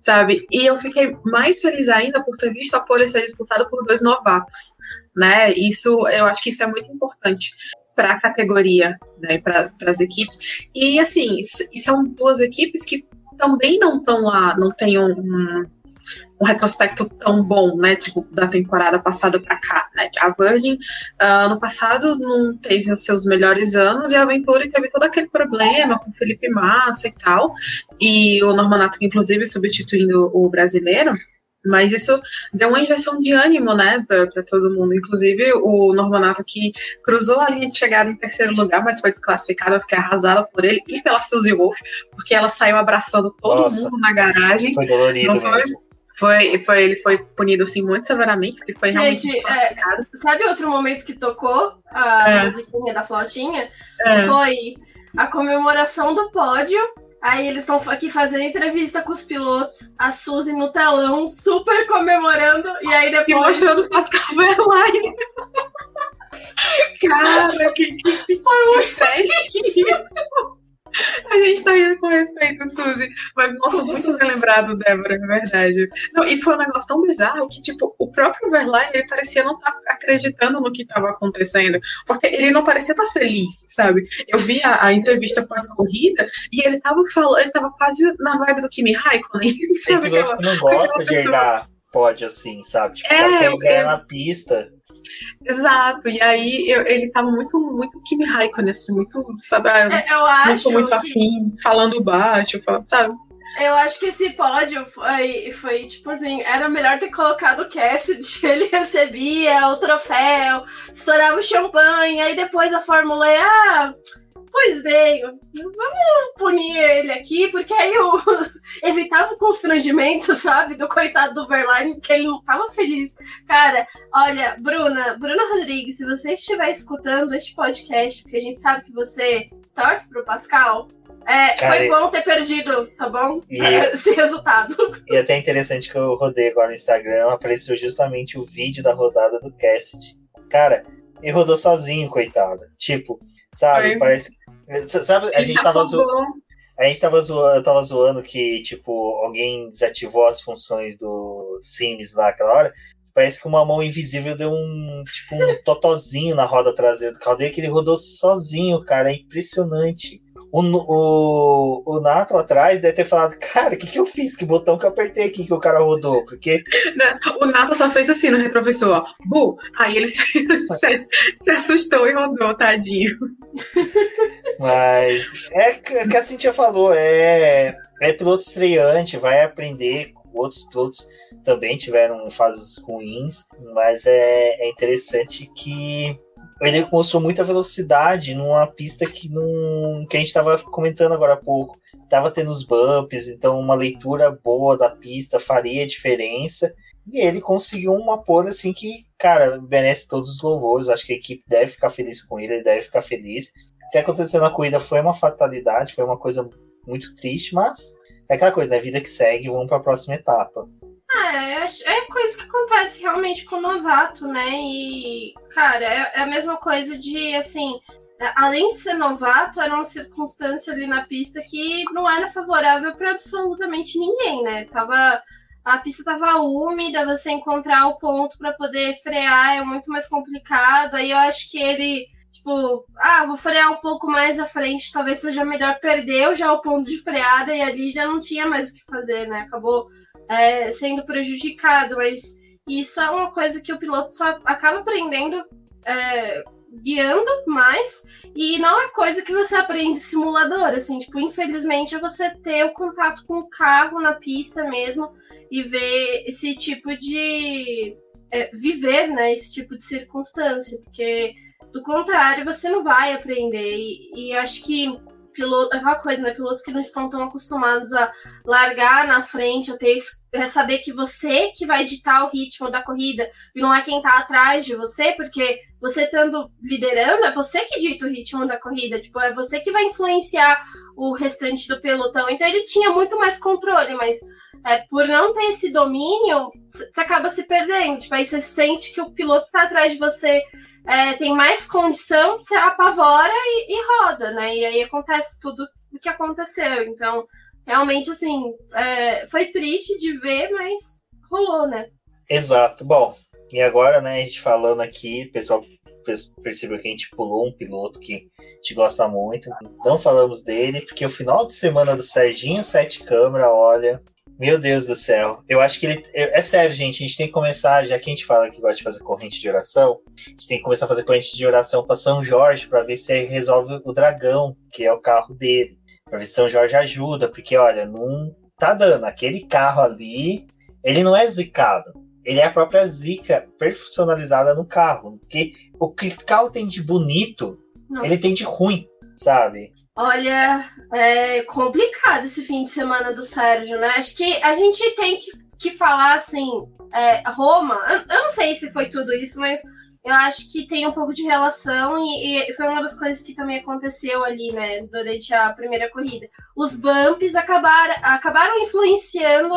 sabe? E eu fiquei mais feliz ainda por ter visto a pole ser disputada por dois novatos, né? Isso, eu acho que isso é muito importante para a categoria, né, para as equipes. E assim, são duas equipes que também não estão lá, não tem um, um, retrospecto tão bom, né, tipo, da temporada passada para cá, né, a Virgin uh, ano passado não teve os seus melhores anos e a Venturi teve todo aquele problema com Felipe Massa e tal, e o Normanato, inclusive, substituindo o brasileiro, mas isso deu uma injeção de ânimo, né, para todo mundo. Inclusive, o Normanato que cruzou a linha de chegada em terceiro lugar, mas foi desclassificado, eu fiquei arrasada por ele e pela Suzy Wolf, porque ela saiu abraçando todo Nossa, mundo na garagem. Foi dolorido foi? mesmo. Foi, foi, ele foi punido assim muito severamente, porque foi Gente, realmente é, sabe outro momento que tocou a é. musiquinha da flautinha? É. Foi a comemoração do pódio. Aí eles estão aqui fazendo entrevista com os pilotos, a Suzy no telão, super comemorando, e aí depois. E mostrando Pascal Verlaine. Cara, que, que, que, foi muito teste isso. A gente tá rindo com respeito, Suzy. Mas, nossa, muito bem lembrado, Débora, é verdade. Não, e foi um negócio tão bizarro que, tipo, o próprio Verlaine, ele parecia não estar tá acreditando no que estava acontecendo. Porque ele não parecia estar tá feliz, sabe? Eu vi a, a entrevista pós-corrida e ele tava falando, ele tava quase na vibe do Kimi Raikkonen, sabe? Tem aquela, não gosta de errar pode assim, sabe? Tipo, é, é, na pista Exato, e aí eu, ele tava muito, muito Kimi Raikkonen, assim, muito, sabe, ah, é, eu acho muito, muito afim, falando baixo, sabe? Eu acho que esse pódio foi, foi, tipo assim, era melhor ter colocado o Cassidy, ele recebia o troféu, estourava o champanhe, aí depois a Fórmula E, ah, Pois bem, vamos punir ele aqui, porque aí eu evitava o constrangimento, sabe, do coitado do Verlaine, porque ele não tava feliz. Cara, olha, Bruna, Bruna Rodrigues, se você estiver escutando este podcast, porque a gente sabe que você torce pro Pascal, é, Cara, foi bom ter perdido, tá bom? E, Esse resultado. E até interessante que eu rodei agora no Instagram, apareceu justamente o vídeo da rodada do Cassidy. Cara, ele rodou sozinho, coitado. Tipo, sabe, Foi. parece Sabe, a gente tava zoando. A gente tava zoando, eu tava zoando que, tipo, alguém desativou as funções do Sims lá aquela hora. Parece que uma mão invisível deu um, tipo, um totozinho na roda traseira do carro dele, que ele rodou sozinho, cara. É impressionante. O, o, o Nato atrás deve ter falado, cara, o que, que eu fiz? Que botão que eu apertei aqui que o cara rodou? Porque. o Nato só fez assim no retrovisor, ó. Bu! Aí ele se, se, se assustou e rodou, tadinho. Mas é que a Cintia falou, é, é piloto estreante, vai aprender. Outros pilotos também tiveram fases ruins, mas é, é interessante que ele mostrou muita velocidade numa pista que não que a gente estava comentando agora há pouco. Tava tendo os bumps, então uma leitura boa da pista faria diferença. E ele conseguiu uma pole assim que, cara, merece todos os louvores. Acho que a equipe deve ficar feliz com ele, ele deve ficar feliz. O que aconteceu na corrida foi uma fatalidade, foi uma coisa muito triste, mas é aquela coisa, né? Vida que segue, vamos para a próxima etapa. É, é coisa que acontece realmente com o novato, né? E, cara, é, é a mesma coisa de, assim, além de ser novato, era uma circunstância ali na pista que não era favorável para absolutamente ninguém, né? Tava, a pista tava úmida, você encontrar o ponto para poder frear é muito mais complicado. Aí eu acho que ele, tipo, ah, vou frear um pouco mais à frente, talvez seja melhor. Perdeu já o ponto de freada e ali já não tinha mais o que fazer, né? Acabou é, sendo prejudicado, mas isso é uma coisa que o piloto só acaba aprendendo é, guiando mais e não é coisa que você aprende simulador, assim, tipo, infelizmente é você ter o contato com o carro na pista mesmo e ver esse tipo de é, viver, né, esse tipo de circunstância, porque do contrário você não vai aprender e, e acho que piloto, aquela coisa, né? Pilotos que não estão tão acostumados a largar na frente, a ter é saber que você que vai ditar o ritmo da corrida e não é quem tá atrás de você, porque você estando liderando, é você que dita o ritmo da corrida, tipo, é você que vai influenciar o restante do pelotão. Então ele tinha muito mais controle, mas é, por não ter esse domínio, você acaba se perdendo. Tipo, aí você sente que o piloto tá atrás de você é, tem mais condição, você apavora e, e, roda, né? E aí acontece tudo o que aconteceu. Então, realmente, assim, é, foi triste de ver, mas rolou, né? Exato. Bom, e agora, né, a gente falando aqui, pessoal percebeu que a gente pulou um piloto que a gente gosta muito. Não falamos dele, porque o final de semana do Serginho Sete Câmara, olha, meu Deus do céu. Eu acho que ele. É sério, gente. A gente tem que começar, já que a gente fala que gosta de fazer corrente de oração, a gente tem que começar a fazer corrente de oração para São Jorge para ver se ele resolve o dragão, que é o carro dele. Para ver se São Jorge ajuda, porque olha, não tá dando. Aquele carro ali, ele não é zicado. Ele é a própria zica personalizada no carro. Porque o que o carro tem de bonito, Nossa. ele tem de ruim, sabe? Olha, é complicado esse fim de semana do Sérgio, né? Acho que a gente tem que que falassem é, Roma. Eu, eu não sei se foi tudo isso, mas eu acho que tem um pouco de relação e, e, foi uma das coisas que também aconteceu ali, né, durante a primeira corrida. Os bumps acabaram, acabaram influenciando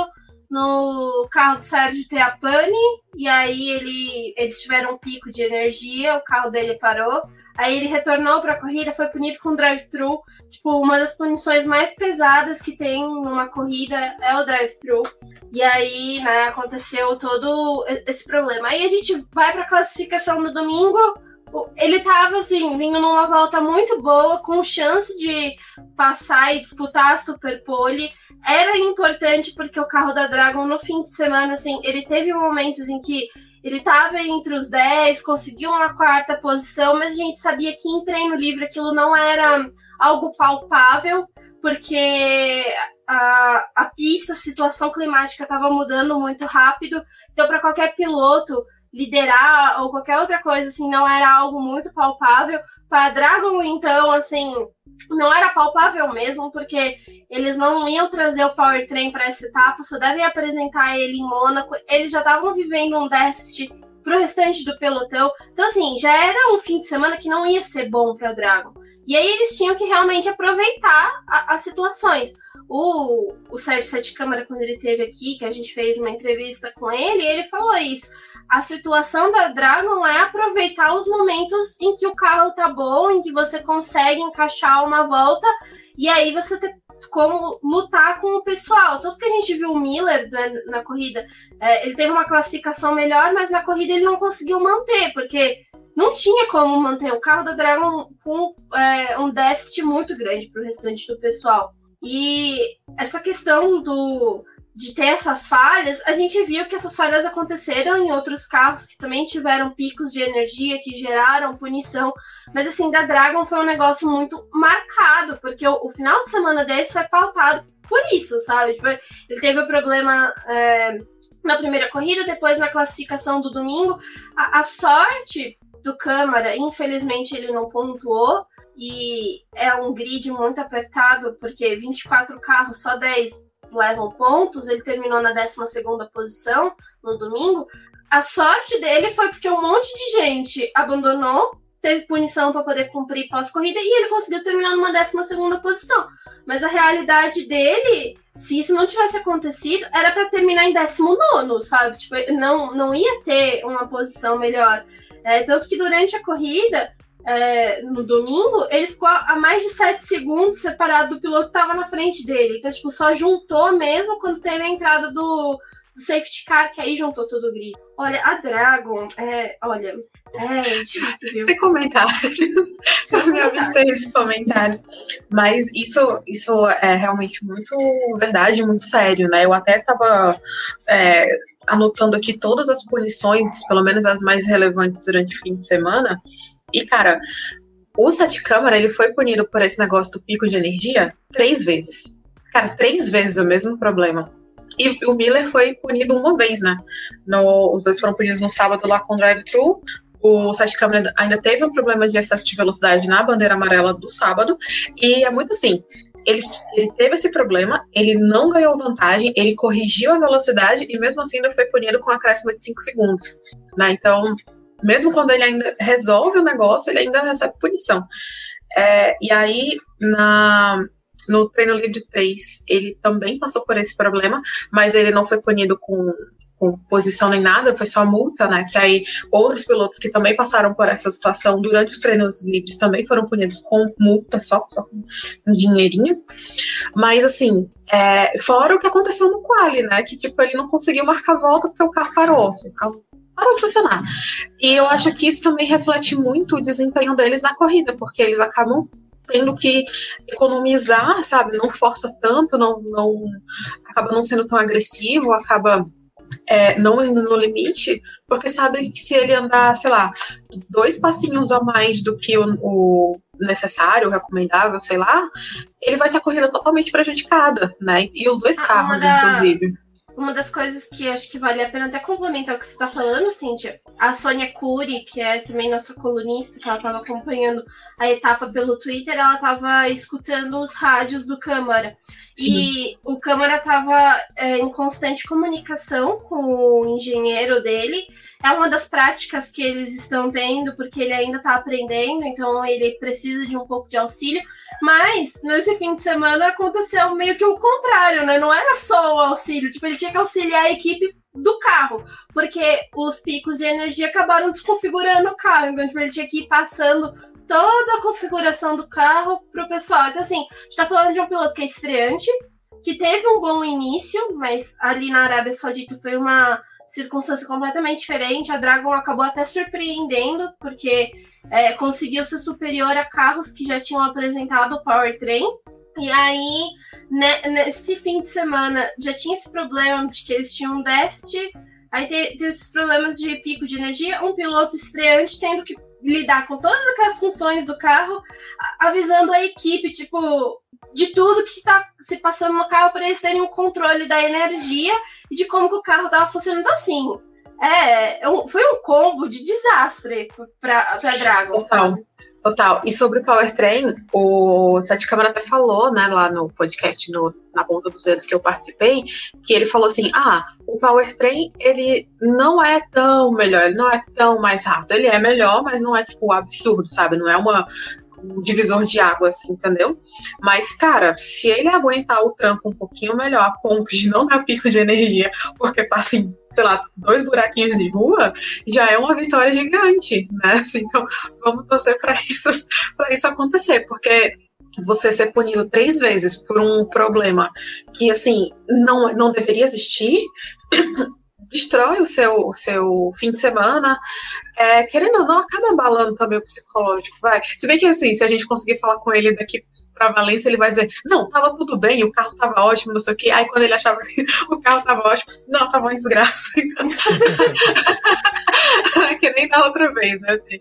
no carro do Sérgio ter a pane, e aí ele, eles tiveram um pico de energia, o carro dele parou. Aí ele retornou para a corrida, foi punido com drive-thru. Tipo, uma das punições mais pesadas que tem numa corrida é o drive-thru. E aí, né, aconteceu todo esse problema. Aí a gente vai para a classificação no domingo. Ele tava assim, vindo numa volta muito boa, com chance de passar e disputar a Super Pole era importante porque o carro da Dragon no fim de semana, assim, ele teve momentos em que ele estava entre os 10, conseguiu uma quarta posição, mas a gente sabia que em treino livre aquilo não era algo palpável, porque a, a pista, a situação climática estava mudando muito rápido. Então, para qualquer piloto, liderar ou qualquer outra coisa assim não era algo muito palpável. Para Dragon, então, assim, não era palpável mesmo, porque eles não iam trazer o powertrain para essa etapa, só devem apresentar ele em Mônaco. Eles já estavam vivendo um déficit para o restante do pelotão. Então, assim, já era um fim de semana que não ia ser bom para Dragon. E aí eles tinham que realmente aproveitar a, as situações. O, o Sérgio Sete Câmara, quando ele teve aqui, que a gente fez uma entrevista com ele, ele falou isso. A situação da Dragon é aproveitar os momentos em que o carro tá bom, em que você consegue encaixar uma volta, e aí você ter como lutar com o pessoal. Tanto que a gente viu o Miller né, na corrida, é, ele teve uma classificação melhor, mas na corrida ele não conseguiu manter, porque não tinha como manter o carro da Dragon com é, um déficit muito grande para o restante do pessoal. E essa questão do de ter essas falhas, a gente viu que essas falhas aconteceram em outros carros que também tiveram picos de energia que geraram punição. Mas assim, da Dragon foi um negócio muito marcado, porque o, o final de semana deles foi pautado por isso, sabe? Tipo, ele teve o problema é, na primeira corrida, depois na classificação do domingo. A, a sorte do Câmara, infelizmente ele não pontuou, e é um grid muito apertado, porque 24 carros, só 10 levam pontos, ele terminou na 12 posição no domingo. A sorte dele foi porque um monte de gente abandonou, teve punição para poder cumprir pós-corrida e ele conseguiu terminar numa 12 posição. Mas a realidade dele, se isso não tivesse acontecido, era para terminar em 19, sabe? Tipo, não, não ia ter uma posição melhor. É, tanto que durante a corrida, é, no domingo, ele ficou a mais de 7 segundos separado do piloto que estava na frente dele. Então, tipo, só juntou mesmo quando teve a entrada do, do safety car, que aí juntou todo o grid. Olha, a Dragon, é, olha, é difícil, viu? Sem comentários. Sem de comentários. Mas isso, isso é realmente muito verdade, muito sério, né? Eu até tava é, anotando aqui todas as punições, pelo menos as mais relevantes durante o fim de semana, e, cara, o Sete Câmara, ele foi punido por esse negócio do pico de energia três vezes. Cara, três vezes o mesmo problema. E o Miller foi punido uma vez, né? No, os dois foram punidos no sábado lá com drive-thru. O Sete Câmara ainda teve um problema de excesso de velocidade na bandeira amarela do sábado. E é muito assim: ele, ele, teve esse problema, ele não ganhou vantagem, ele corrigiu a velocidade e mesmo assim ainda foi punido com um acréscimo de 5 segundos. Né? Então, mesmo quando ele ainda resolve o negócio, ele ainda recebe punição. É, e aí, na, no treino livre 3, ele também passou por esse problema, mas ele não foi punido com, com posição nem nada, foi só multa, né? Que aí outros pilotos que também passaram por essa situação durante os treinos livres também foram punidos com multa só, só com um dinheirinho. Mas assim, é, fora o que aconteceu no quali, né? Que tipo, ele não conseguiu marcar a volta porque o carro parou. O carro parou de funcionar. E eu acho que isso também reflete muito o desempenho deles na corrida, porque eles acabam tendo que economizar, sabe? Não força tanto, não, não acaba não sendo tão agressivo, acaba é, não indo no limite, porque sabe que se ele andar, sei lá, dois passinhos a mais do que o, o necessário, o recomendável, sei lá, ele vai ter a corrida totalmente prejudicada, né? E os dois carros, da... inclusive uma das coisas que acho que vale a pena até complementar o que você está falando, Cíntia, a Sônia Cury, que é também nossa colunista, que ela estava acompanhando a etapa pelo Twitter, ela estava escutando os rádios do Câmara. Sim. E o Câmara estava é, em constante comunicação com o engenheiro dele. É uma das práticas que eles estão tendo, porque ele ainda está aprendendo, então ele precisa de um pouco de auxílio. Mas nesse fim de semana aconteceu meio que o contrário, né? Não era só o auxílio, tipo, ele tinha que auxiliar a equipe do carro, porque os picos de energia acabaram desconfigurando o carro, então tipo, ele tinha que ir passando toda a configuração do carro pro pessoal. Então, assim, a gente tá falando de um piloto que é estreante, que teve um bom início, mas ali na Arábia Saudita foi uma circunstância completamente diferente. A Dragon acabou até surpreendendo, porque é, conseguiu ser superior a carros que já tinham apresentado o powertrain. E aí, né, nesse fim de semana, já tinha esse problema de que eles tinham um déficit. Aí teve, teve esses problemas de pico de energia. Um piloto estreante tendo que lidar com todas aquelas funções do carro, avisando a equipe, tipo, de tudo que tá se passando no carro para eles terem um controle da energia e de como que o carro tava funcionando então, assim. É, é foi um combo de desastre para pra Dragon. Total. Total. E sobre o Powertrain, o Sete Câmara até falou, né, lá no podcast, no, na ponta dos dedos que eu participei, que ele falou assim: ah, o Powertrain, ele não é tão melhor, ele não é tão mais rápido. Ele é melhor, mas não é, tipo, absurdo, sabe? Não é uma um divisor de águas, entendeu? Mas, cara, se ele aguentar o tranco um pouquinho melhor, a ponto de não dar pico de energia, porque passa em, sei lá, dois buraquinhos de rua, já é uma vitória gigante, né? Assim, então, vamos torcer para isso, isso acontecer, porque você ser punido três vezes por um problema que, assim, não, não deveria existir, destrói o seu, o seu fim de semana, é, querendo ou não, acaba abalando também o psicológico, vai. Se bem que assim, se a gente conseguir falar com ele daqui para Valência, ele vai dizer, não, tava tudo bem, o carro tava ótimo, não sei o quê. Aí quando ele achava que o carro tava ótimo, não, tava uma desgraça. que nem da outra vez, né? Assim.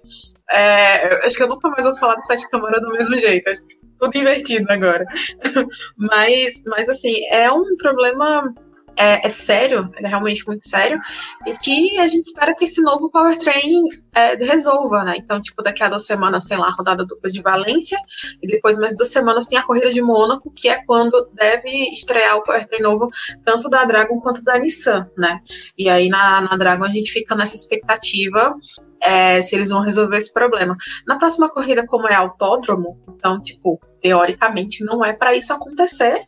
É, acho que eu nunca mais vou falar do sete câmara do mesmo jeito. Acho que tudo invertido agora. mas, mas assim, é um problema é, é, sério, é realmente muito sério, e que a gente espera que esse novo powertrain é, resolva, né? Então, tipo, daqui a duas semanas, sei lá, a rodada dupla de Valência, e depois mais duas semanas tem a corrida de Mônaco, que é quando deve estrear o powertrain novo, tanto da Dragon quanto da Nissan, né? E aí na, na Dragon a gente fica nessa expectativa é, se eles vão resolver esse problema. Na próxima corrida, como é autódromo, então, tipo, teoricamente não é para isso acontecer,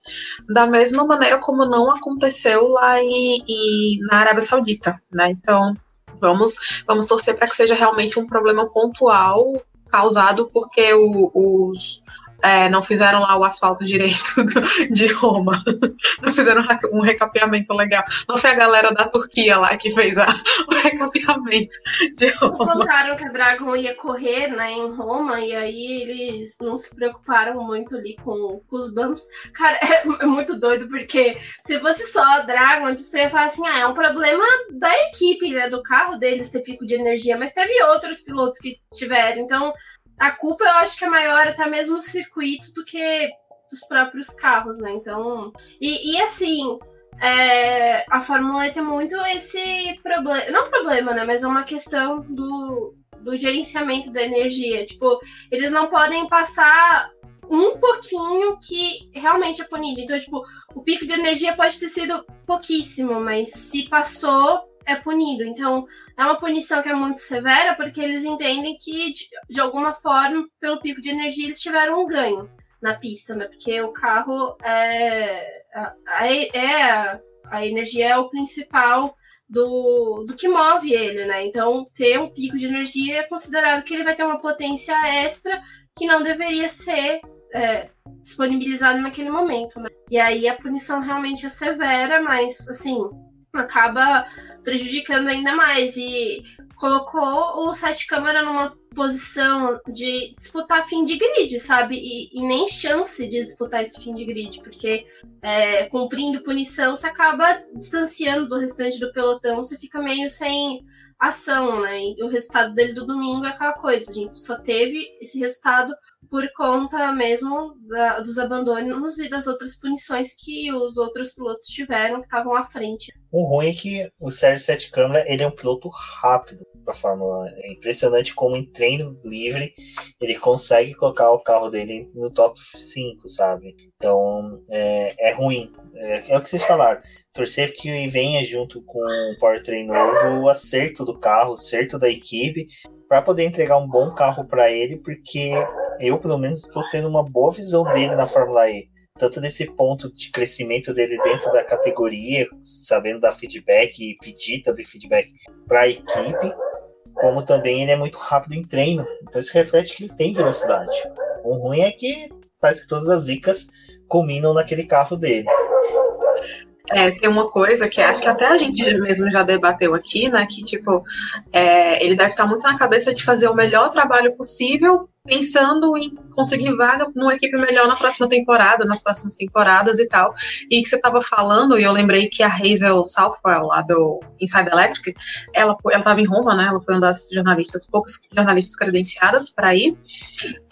da mesma maneira como não aconteceu lá em, em na Arábia Saudita, né? Então, vamos, vamos torcer para que seja realmente um problema pontual causado porque o, os, é, não fizeram lá o asfalto direito de Roma. Não fizeram um recapeamento legal. Não foi a galera da Turquia lá que fez a, o recapeamento de Roma. Contaram que a Dragon ia correr né, em Roma e aí eles não se preocuparam muito ali com, com os bumps. Cara, é, é, muito doido porque se fosse só a Dragon, tipo, você ia falar assim: ah, é um problema da equipe, né, do carro deles ter pico de energia, mas teve outros pilotos que tiveram. Então, a culpa eu acho que é maior até mesmo o circuito do que dos próprios carros, né? Então. E, e assim, é, a Fórmula E tem muito esse problema. Não problema, né? Mas é uma questão do, do gerenciamento da energia. Tipo, eles não podem passar um pouquinho que realmente é punido. Então, tipo, o pico de energia pode ter sido pouquíssimo, mas se passou, é punido. Então, é uma punição que é muito severa, porque eles entendem que, de, de alguma forma, pelo pico de energia, eles tiveram um ganho na pista, né? Porque o carro é. A, a, é a energia é o principal do, do que move ele, né? Então, ter um pico de energia é considerado que ele vai ter uma potência extra que não deveria ser é, disponibilizado naquele momento, né? E aí a punição realmente é severa, mas, assim, acaba prejudicando ainda mais. E colocou o Sete Câmara numa posição de disputar fim de grid, sabe? E, e, nem chance de disputar esse fim de grid, porque é, cumprindo punição, você acaba distanciando do restante do pelotão, você fica meio sem ação, né? E o resultado dele do domingo é aquela coisa, a gente só teve esse resultado por conta mesmo da, dos abandonos e das outras punições que os outros pilotos tiveram que estavam à frente. O ruim é que o Sérgio Sete Câmara ele é um piloto rápido para a Fórmula 1. É impressionante como em treino livre ele consegue colocar o carro dele no top 5, sabe? Então é, é ruim. É, é o que vocês falaram. Torcer que venha junto com o powertrain novo o acerto do carro, o acerto da equipe, para poder entregar um bom carro para ele, porque eu, pelo menos, estou tendo uma boa visão dele na Fórmula E. Tanto desse ponto de crescimento dele dentro da categoria, sabendo dar feedback e pedir também feedback para a equipe, como também ele é muito rápido em treino. Então isso reflete que ele tem velocidade. O ruim é que parece que todas as zicas culminam naquele carro dele. É, tem uma coisa que acho que até a gente mesmo já debateu aqui, né? Que, tipo, é, ele deve estar muito na cabeça de fazer o melhor trabalho possível pensando em conseguir vaga numa equipe melhor na próxima temporada, nas próximas temporadas e tal. E que você estava falando, e eu lembrei que a Hazel Southwell, lá do Inside Electric, ela estava em Roma, né? Ela foi uma das jornalistas, poucas jornalistas credenciadas para ir.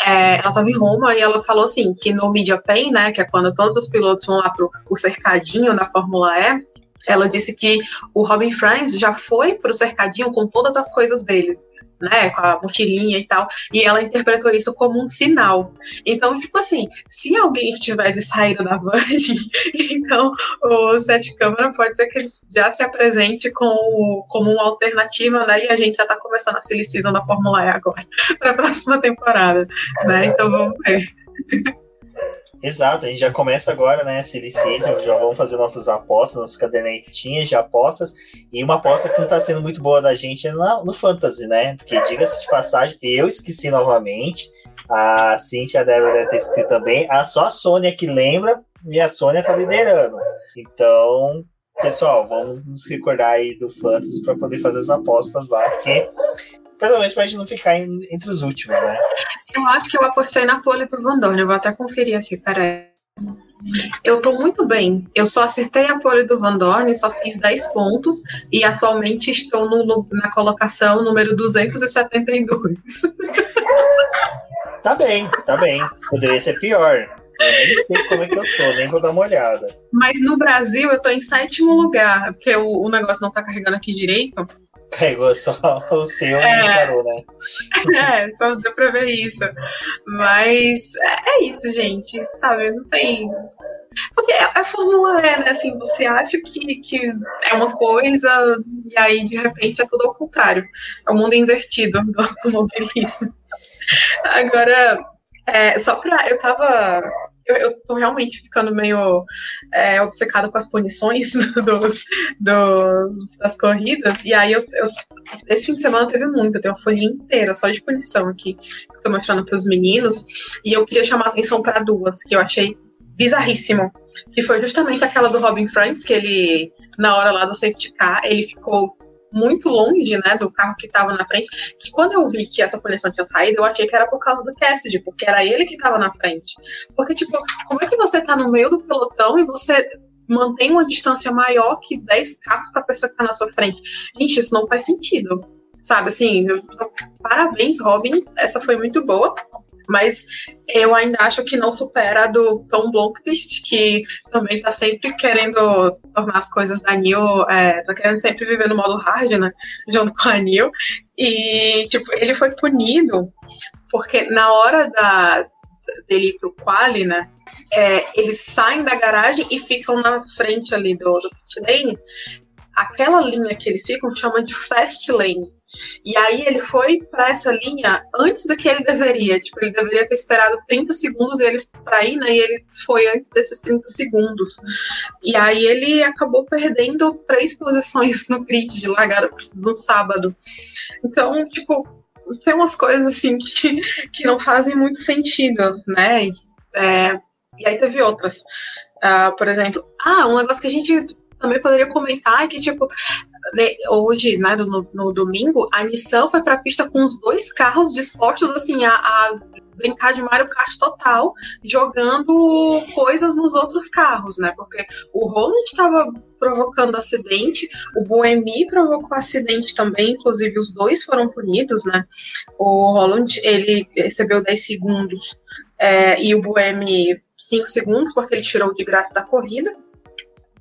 É, ela estava em Roma e ela falou assim que no Media Pay, né? Que é quando todos os pilotos vão lá pro o cercadinho da Fórmula E, ela disse que o Robin Franz já foi pro cercadinho com todas as coisas dele né, com a mochilinha e tal, e ela interpretou isso como um sinal. Então, tipo assim, se alguém tivesse saído da Virgin, então o Sete Câmara pode ser que ele já se apresente com, como uma alternativa, né, e a gente já tá começando a silly season da Fórmula E agora, para a próxima temporada, né, então vamos ver. Exato, a gente já começa agora, né? Silly Season, já vamos fazer nossas apostas, nossas cadernetinhas de apostas. E uma aposta que não está sendo muito boa da gente é no, no Fantasy, né? Porque, diga-se de passagem, eu esqueci novamente. A Cintia deve ter esquecido também. A, só a Sônia que lembra e a Sônia tá liderando. Então, pessoal, vamos nos recordar aí do Fantasy para poder fazer as apostas lá, porque pelo menos pra gente não ficar em, entre os últimos, né? Eu acho que eu apostei na pole do Van Dorn. Eu vou até conferir aqui, peraí. Eu tô muito bem. Eu só acertei a pole do Van Dorn, só fiz 10 pontos e atualmente estou no, na colocação número 272. Tá bem, tá bem. Poderia ser pior. Eu nem sei como é que eu tô, nem vou dar uma olhada. Mas no Brasil eu tô em sétimo lugar, porque o, o negócio não tá carregando aqui direito. Pegou só o seu é, e parou, né? É, só deu pra ver isso. Mas é, é isso, gente. Sabe, não tem. Porque é, a Fórmula E, né? Assim, você acha que, que é uma coisa e aí de repente é tudo ao contrário. É o mundo invertido do automobilismo. Agora, é, só pra. Eu tava eu, eu tô realmente ficando meio é, obcecada com as punições dos, dos, das corridas. E aí, eu, eu, esse fim de semana teve muito. Eu tenho uma folha inteira só de punição aqui, que eu tô mostrando para os meninos. E eu queria chamar a atenção para duas, que eu achei bizarríssimo. Que foi justamente aquela do Robin Franks, que ele, na hora lá do safety car, ele ficou muito longe, né, do carro que estava na frente, que quando eu vi que essa punição tinha saído, eu achei que era por causa do Cassidy, porque era ele que estava na frente. Porque, tipo, como é que você tá no meio do pelotão e você mantém uma distância maior que 10 carros para a pessoa que está na sua frente? Gente, isso não faz sentido. Sabe, assim, parabéns, Robin, essa foi muito boa mas eu ainda acho que não supera a do Tom Blomqvist, que também tá sempre querendo tornar as coisas da Neil, é, tá querendo sempre viver no modo hard, né, junto com a Neil, e, tipo, ele foi punido porque na hora da, dele ir pro quali, né, é, eles saem da garagem e ficam na frente ali do, do pit lane, aquela linha que eles ficam chama de fast lane, e aí ele foi para essa linha antes do que ele deveria. Tipo, ele deveria ter esperado 30 segundos ele para ir, né? E ele foi antes desses 30 segundos. E aí ele acabou perdendo três posições no grid de largada no sábado. Então, tipo, tem umas coisas assim que, que não fazem muito sentido, né? É, e aí teve outras. Uh, por exemplo, ah, um negócio que a gente também poderia comentar que, tipo, hoje, né, no, no, domingo, a Nissan foi para a pista com os dois carros dispostos assim a, a brincar de Mario Kart total, jogando coisas nos outros carros, né? Porque o Roland estava provocando acidente, o Boemi provocou acidente também, inclusive os dois foram punidos, né? O Roland, ele recebeu 10 segundos é, e o Boemi 5 segundos, porque ele tirou de graça da corrida.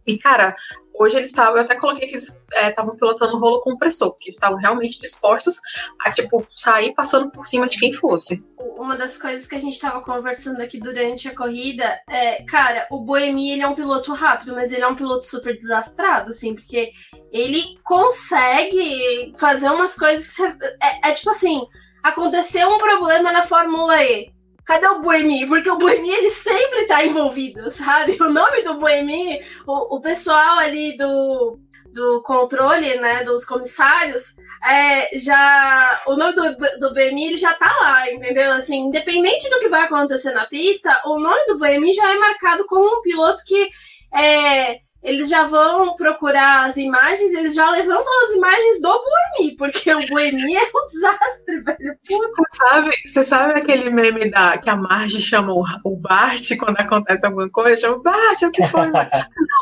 E, cara, hoje eles estavam, eu até coloquei que eles estavam é, pilotando rolo compressor, porque eles estavam realmente dispostos a, tipo, sair passando por cima de quem fosse. Uma das coisas que a gente estava conversando aqui durante a corrida é, cara, o Boemi, ele é um piloto rápido, mas ele é um piloto super desastrado, assim, porque ele consegue fazer umas coisas que você, é, é tipo assim, aconteceu um problema na Fórmula E, cadê o Boemi? Porque o Boemi, ele sempre tá envolvido, sabe? O nome do Boemi, o, o pessoal ali do, do controle, né, dos comissários, é, já o nome do, do ele já tá lá, entendeu? Assim, independente do que vai acontecer na pista, o nome do BMI já é marcado como um piloto que é, eles já vão procurar as imagens, eles já levantam as imagens do Buemi, porque o Buemi é um desastre, velho. Você sabe, você sabe aquele meme da, que a Marge chama o, o Bart quando acontece alguma coisa? Chama Bart, o que foi? Não,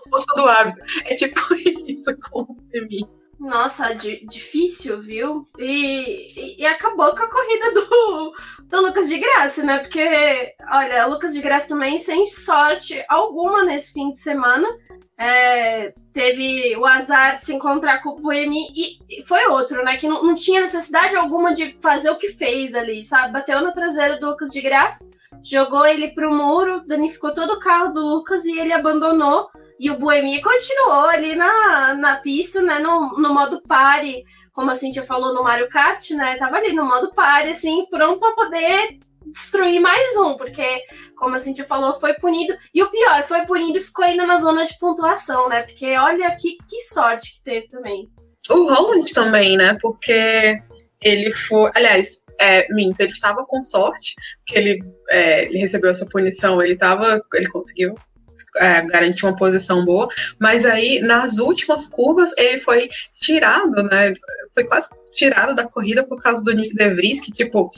força do hábito. É tipo isso com o Buemi. Nossa, di difícil, viu? E, e, e, acabou com a corrida do, do Lucas de Graça, né? Porque, olha, o Lucas de Graça também sem sorte alguma nesse fim de semana. É, teve o azar de se encontrar com o Boemi e, e foi outro, né? Que não, não, tinha necessidade alguma de fazer o que fez ali, sabe? Bateu na traseira do Lucas de Graça, jogou ele pro muro, danificou todo o carro do Lucas e ele abandonou. E o Boemi continuou ali na, na pista, né? No, no modo pare, como a Cintia falou no Mario Kart, né? Tava ali no modo pare, assim, pronto para poder destruir mais um, porque, como a Cintia falou, foi punido. E o pior, foi punido e ficou ainda na zona de pontuação, né? Porque olha que, que sorte que teve também. O Roland também, né? Porque ele foi. Aliás, é, minto, ele estava com sorte, porque ele, é, ele recebeu essa punição, ele tava. Ele conseguiu é, garantir uma posição boa, mas aí nas últimas curvas ele foi tirado, né? Foi quase tirado da corrida por causa do Nick DeVries, que tipo,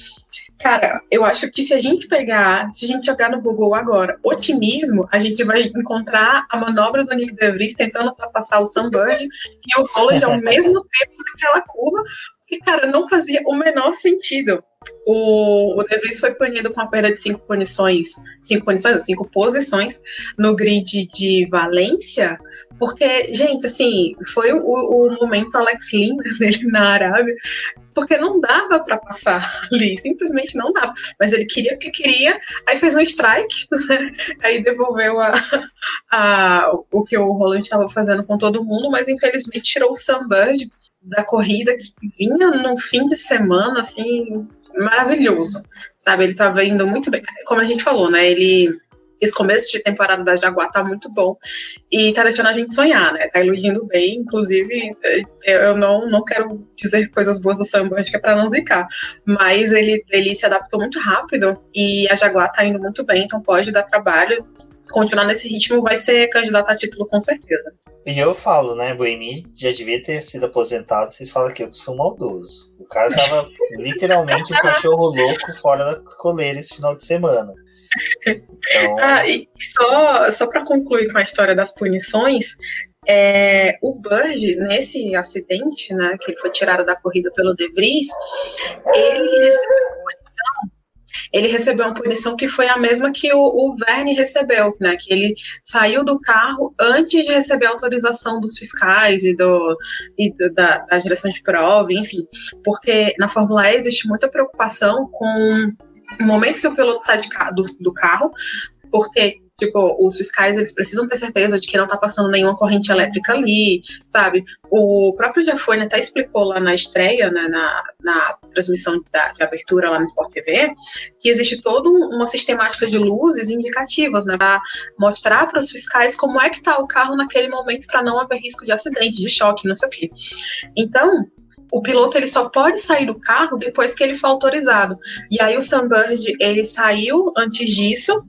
cara, eu acho que se a gente pegar, se a gente jogar no Google agora, otimismo, a gente vai encontrar a manobra do Nick DeVries tentando ultrapassar o Sunbird e o Holland ao mesmo tempo naquela curva, que, cara, não fazia o menor sentido. O, o De Vries foi punido com a perda de cinco punições, cinco punições, cinco posições no grid de Valência, porque, gente, assim, foi o, o momento Alex Lima dele na Arábia, porque não dava para passar ali, simplesmente não dava. Mas ele queria o que queria, aí fez um strike, né? aí devolveu a, a, o que o Roland estava fazendo com todo mundo, mas infelizmente tirou o Sunbird da corrida que vinha no fim de semana, assim, maravilhoso, sabe? Ele estava indo muito bem. Como a gente falou, né? Ele esse começo de temporada da Jaguar tá muito bom e tá deixando a gente sonhar, né? Tá iludindo bem, inclusive eu não, não quero dizer coisas boas do é pra não zicar, mas ele, ele se adaptou muito rápido e a Jaguar tá indo muito bem, então pode dar trabalho, continuar nesse ritmo vai ser candidato a título com certeza. E eu falo, né, Boemi já devia ter sido aposentado, vocês falam que eu sou maldoso. O cara tava literalmente um cachorro louco fora da coleira esse final de semana. Então... Ah, e só, só para concluir com a história das punições, é, o Bird, nesse acidente, né, que ele foi tirado da corrida pelo De Vries, ele recebeu punição ele recebeu uma punição que foi a mesma que o, o Verne recebeu, né? Que ele saiu do carro antes de receber a autorização dos fiscais e, do, e do, da, da direção de prova, enfim. Porque na Fórmula E existe muita preocupação com o momento que o piloto sai de, do, do carro, porque Tipo, os fiscais, eles precisam ter certeza de que não está passando nenhuma corrente elétrica ali, sabe? O próprio Jafone até explicou lá na estreia, né, na, na transmissão da, de abertura lá no Sport TV, que existe toda uma sistemática de luzes indicativas, né, para mostrar para os fiscais como é que está o carro naquele momento para não haver risco de acidente, de choque, não sei o quê. Então, o piloto ele só pode sair do carro depois que ele for autorizado. E aí o Sunbird ele saiu antes disso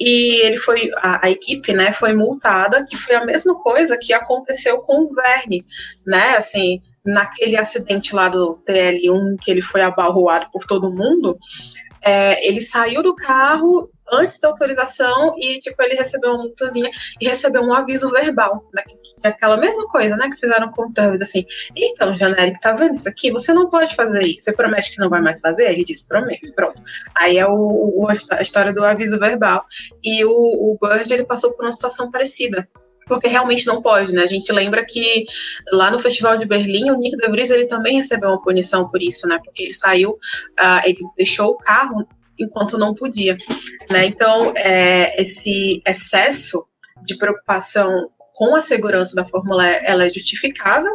e ele foi a, a, equipe, né, foi multada, que foi a mesma coisa que aconteceu com o Verne, né, assim, naquele acidente lá do TL1 que ele foi abalroado por todo mundo. é, ele saiu do carro antes da autorização e, tipo, ele recebeu uma multazinha e recebeu um aviso verbal, né? É aquela mesma coisa, né? Que fizeram com o Turvis, assim. Então, Janeric, tá vendo isso aqui? Você não pode fazer isso. Você promete que não vai mais fazer? Ele disse, prometo, pronto. Aí é o, o a história do aviso verbal. E o, o Bird, ele passou por uma situação parecida porque realmente não pode, né? A gente lembra que lá no Festival de Berlim, o Nick De ele também recebeu uma punição por isso, né? Porque ele saiu, uh, ele deixou o carro enquanto não podia. Né? Então, é, esse excesso de preocupação com a segurança da Fórmula ela é justificável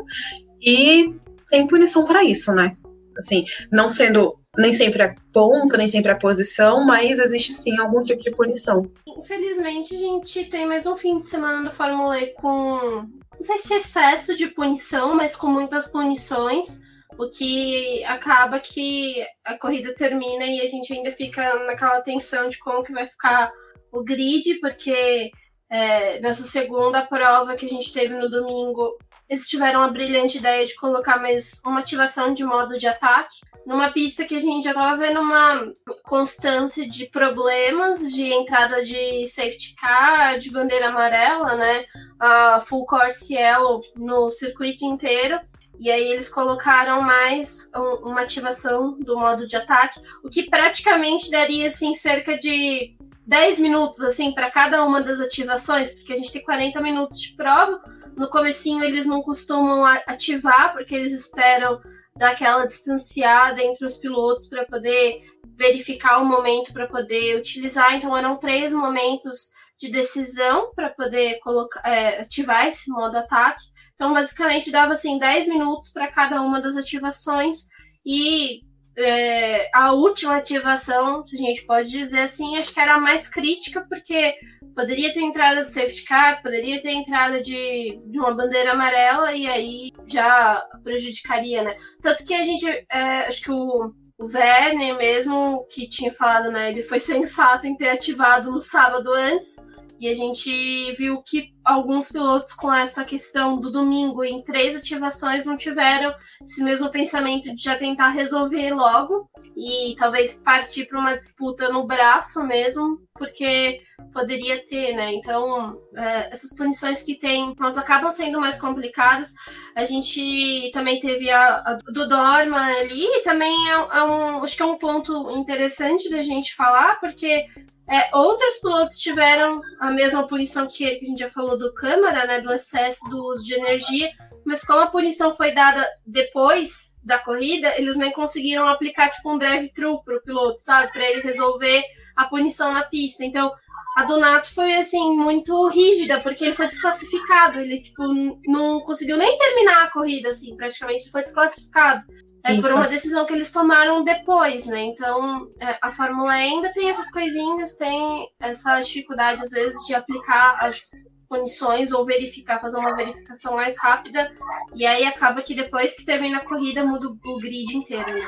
e tem punição para isso, né? Assim, não sendo nem sempre é ponta, nem sempre é posição, mas existe sim algum tipo de punição. Infelizmente, a gente tem mais um fim de semana da Fórmula E com, não sei se excesso de punição, mas com muitas punições o que acaba que a corrida termina e a gente ainda fica naquela tensão de como que vai ficar o grid, porque é, nessa segunda prova que a gente teve no domingo, eles tiveram a brilhante ideia de colocar mais uma ativação de modo de ataque, numa pista que a gente já estava vendo uma constância de problemas de entrada de safety car, de bandeira amarela, né? A full course yellow no circuito inteiro. E aí eles colocaram mais um, uma ativação do modo de ataque, o que praticamente daria assim cerca de 10 minutos assim para cada uma das ativações, porque a gente tem 40 minutos de prova. No comecinho eles não costumam ativar, porque eles esperam dar aquela distanciada entre os pilotos para poder verificar o momento para poder utilizar. Então eram três momentos de decisão para poder colocar, é, ativar esse modo ataque. Então, basicamente, dava assim 10 minutos para cada uma das ativações e é, a última ativação, se a gente pode dizer assim, acho que era a mais crítica, porque poderia ter entrada de safety car, poderia ter entrada de, de uma bandeira amarela e aí já prejudicaria, né? Tanto que a gente, é, acho que o, o Werner mesmo, que tinha falado, né, ele foi sensato em ter ativado no sábado antes, e a gente viu que alguns pilotos com essa questão do domingo em três ativações não tiveram esse mesmo pensamento de já tentar resolver logo e talvez partir para uma disputa no braço mesmo, porque poderia ter, né? Então, é, essas punições que tem, elas acabam sendo mais complicadas. A gente também teve a, a do Dorma ali, e também é, é um, acho que é um ponto interessante da gente falar, porque é, outros pilotos tiveram a mesma punição que ele, que a gente já falou do Câmara, né, do excesso do uso de energia, mas como a punição foi dada depois da corrida, eles nem conseguiram aplicar tipo um drive-thru pro piloto, sabe, para ele resolver a punição na pista. Então, a Donato foi assim muito rígida, porque ele foi desclassificado, ele tipo não conseguiu nem terminar a corrida assim, praticamente foi desclassificado. É Isso. por uma decisão que eles tomaram depois, né? Então, é, a Fórmula ainda tem essas coisinhas, tem essa dificuldade, às vezes, de aplicar as punições ou verificar, fazer uma verificação mais rápida. E aí acaba que depois que termina a corrida, muda o grid inteiro. Né?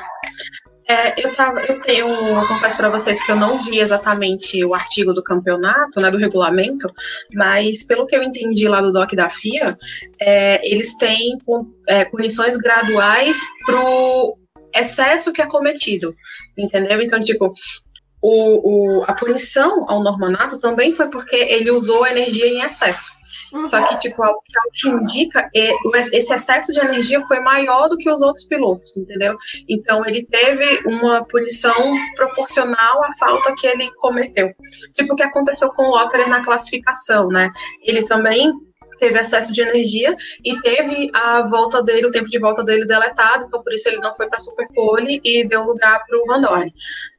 É, eu, tava, eu tenho, eu confesso para vocês que eu não vi exatamente o artigo do campeonato, né, do regulamento, mas pelo que eu entendi lá do DOC da FIA, é, eles têm é, punições graduais pro excesso que é cometido, entendeu? Então, tipo, o, o, a punição ao Normanato também foi porque ele usou a energia em excesso. Uhum. Só que, tipo, o que indica, é, esse excesso de energia foi maior do que os outros pilotos, entendeu? Então, ele teve uma punição proporcional à falta que ele cometeu. Tipo o que aconteceu com o Lotterer na classificação, né? Ele também teve excesso de energia e teve a volta dele, o tempo de volta dele deletado, então por isso ele não foi para a Superpole e deu lugar para o Van.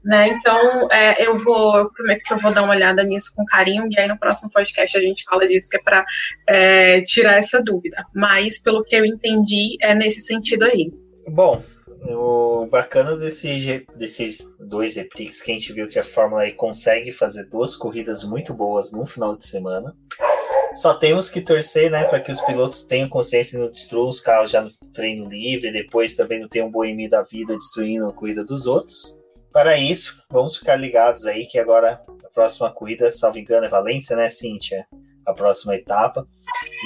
Né? Então, é, eu vou, eu prometo que eu vou dar uma olhada nisso com carinho, e aí no próximo podcast a gente fala disso, que é para é, tirar essa dúvida. Mas, pelo que eu entendi, é nesse sentido aí. Bom, o bacana desse, desses dois EPRIX que a gente viu que a Fórmula E consegue fazer duas corridas muito boas no final de semana. Só temos que torcer, né, para que os pilotos tenham consciência e não destruam os carros já no treino livre, depois também não tenham um boemi da vida destruindo a corrida dos outros. Para isso, vamos ficar ligados aí que agora a próxima corrida, salvo engano, é Valência, né, Cíntia? A próxima etapa.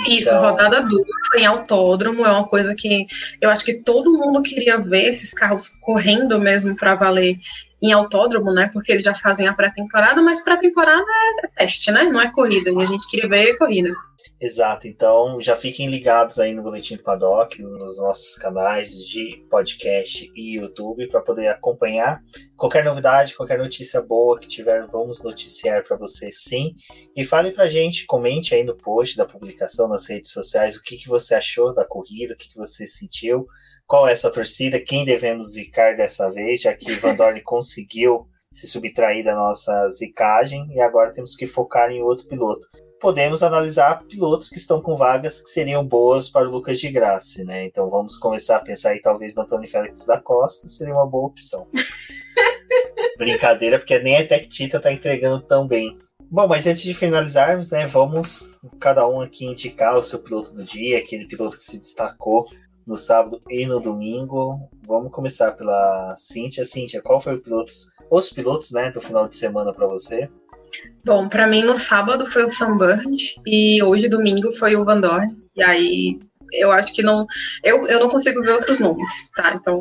Isso, então... rodada dupla em autódromo é uma coisa que eu acho que todo mundo queria ver esses carros correndo mesmo para valer em autódromo, né? Porque eles já fazem a pré-temporada, mas pré-temporada é teste, né? Não é corrida. E a gente queria ver corrida. Exato, então já fiquem ligados aí no Boletim do Paddock, nos nossos canais de podcast e YouTube para poder acompanhar qualquer novidade, qualquer notícia boa que tiver, vamos noticiar para vocês sim. E fale pra gente, comente aí no post da publicação nas redes sociais o que, que você achou da corrida, o que, que você sentiu, qual é essa torcida, quem devemos zicar dessa vez, já que Van Dorn conseguiu se subtrair da nossa zicagem e agora temos que focar em outro piloto podemos analisar pilotos que estão com vagas que seriam boas para o Lucas de Graça, né? Então vamos começar a pensar aí talvez no Tony Félix da Costa, seria uma boa opção. Brincadeira, porque nem a Tech Tita tá entregando tão bem. Bom, mas antes de finalizarmos, né, vamos cada um aqui indicar o seu piloto do dia, aquele piloto que se destacou no sábado e no domingo. Vamos começar pela Cíntia. Cíntia, qual foi o piloto, os pilotos, né, do final de semana para você? Bom, para mim no sábado foi o Sunbird e hoje domingo foi o Van Dorn. E aí eu acho que não. Eu, eu não consigo ver outros nomes, tá? Então,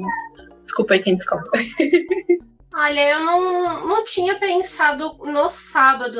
desculpa aí quem desculpa. Olha, eu não, não tinha pensado no sábado.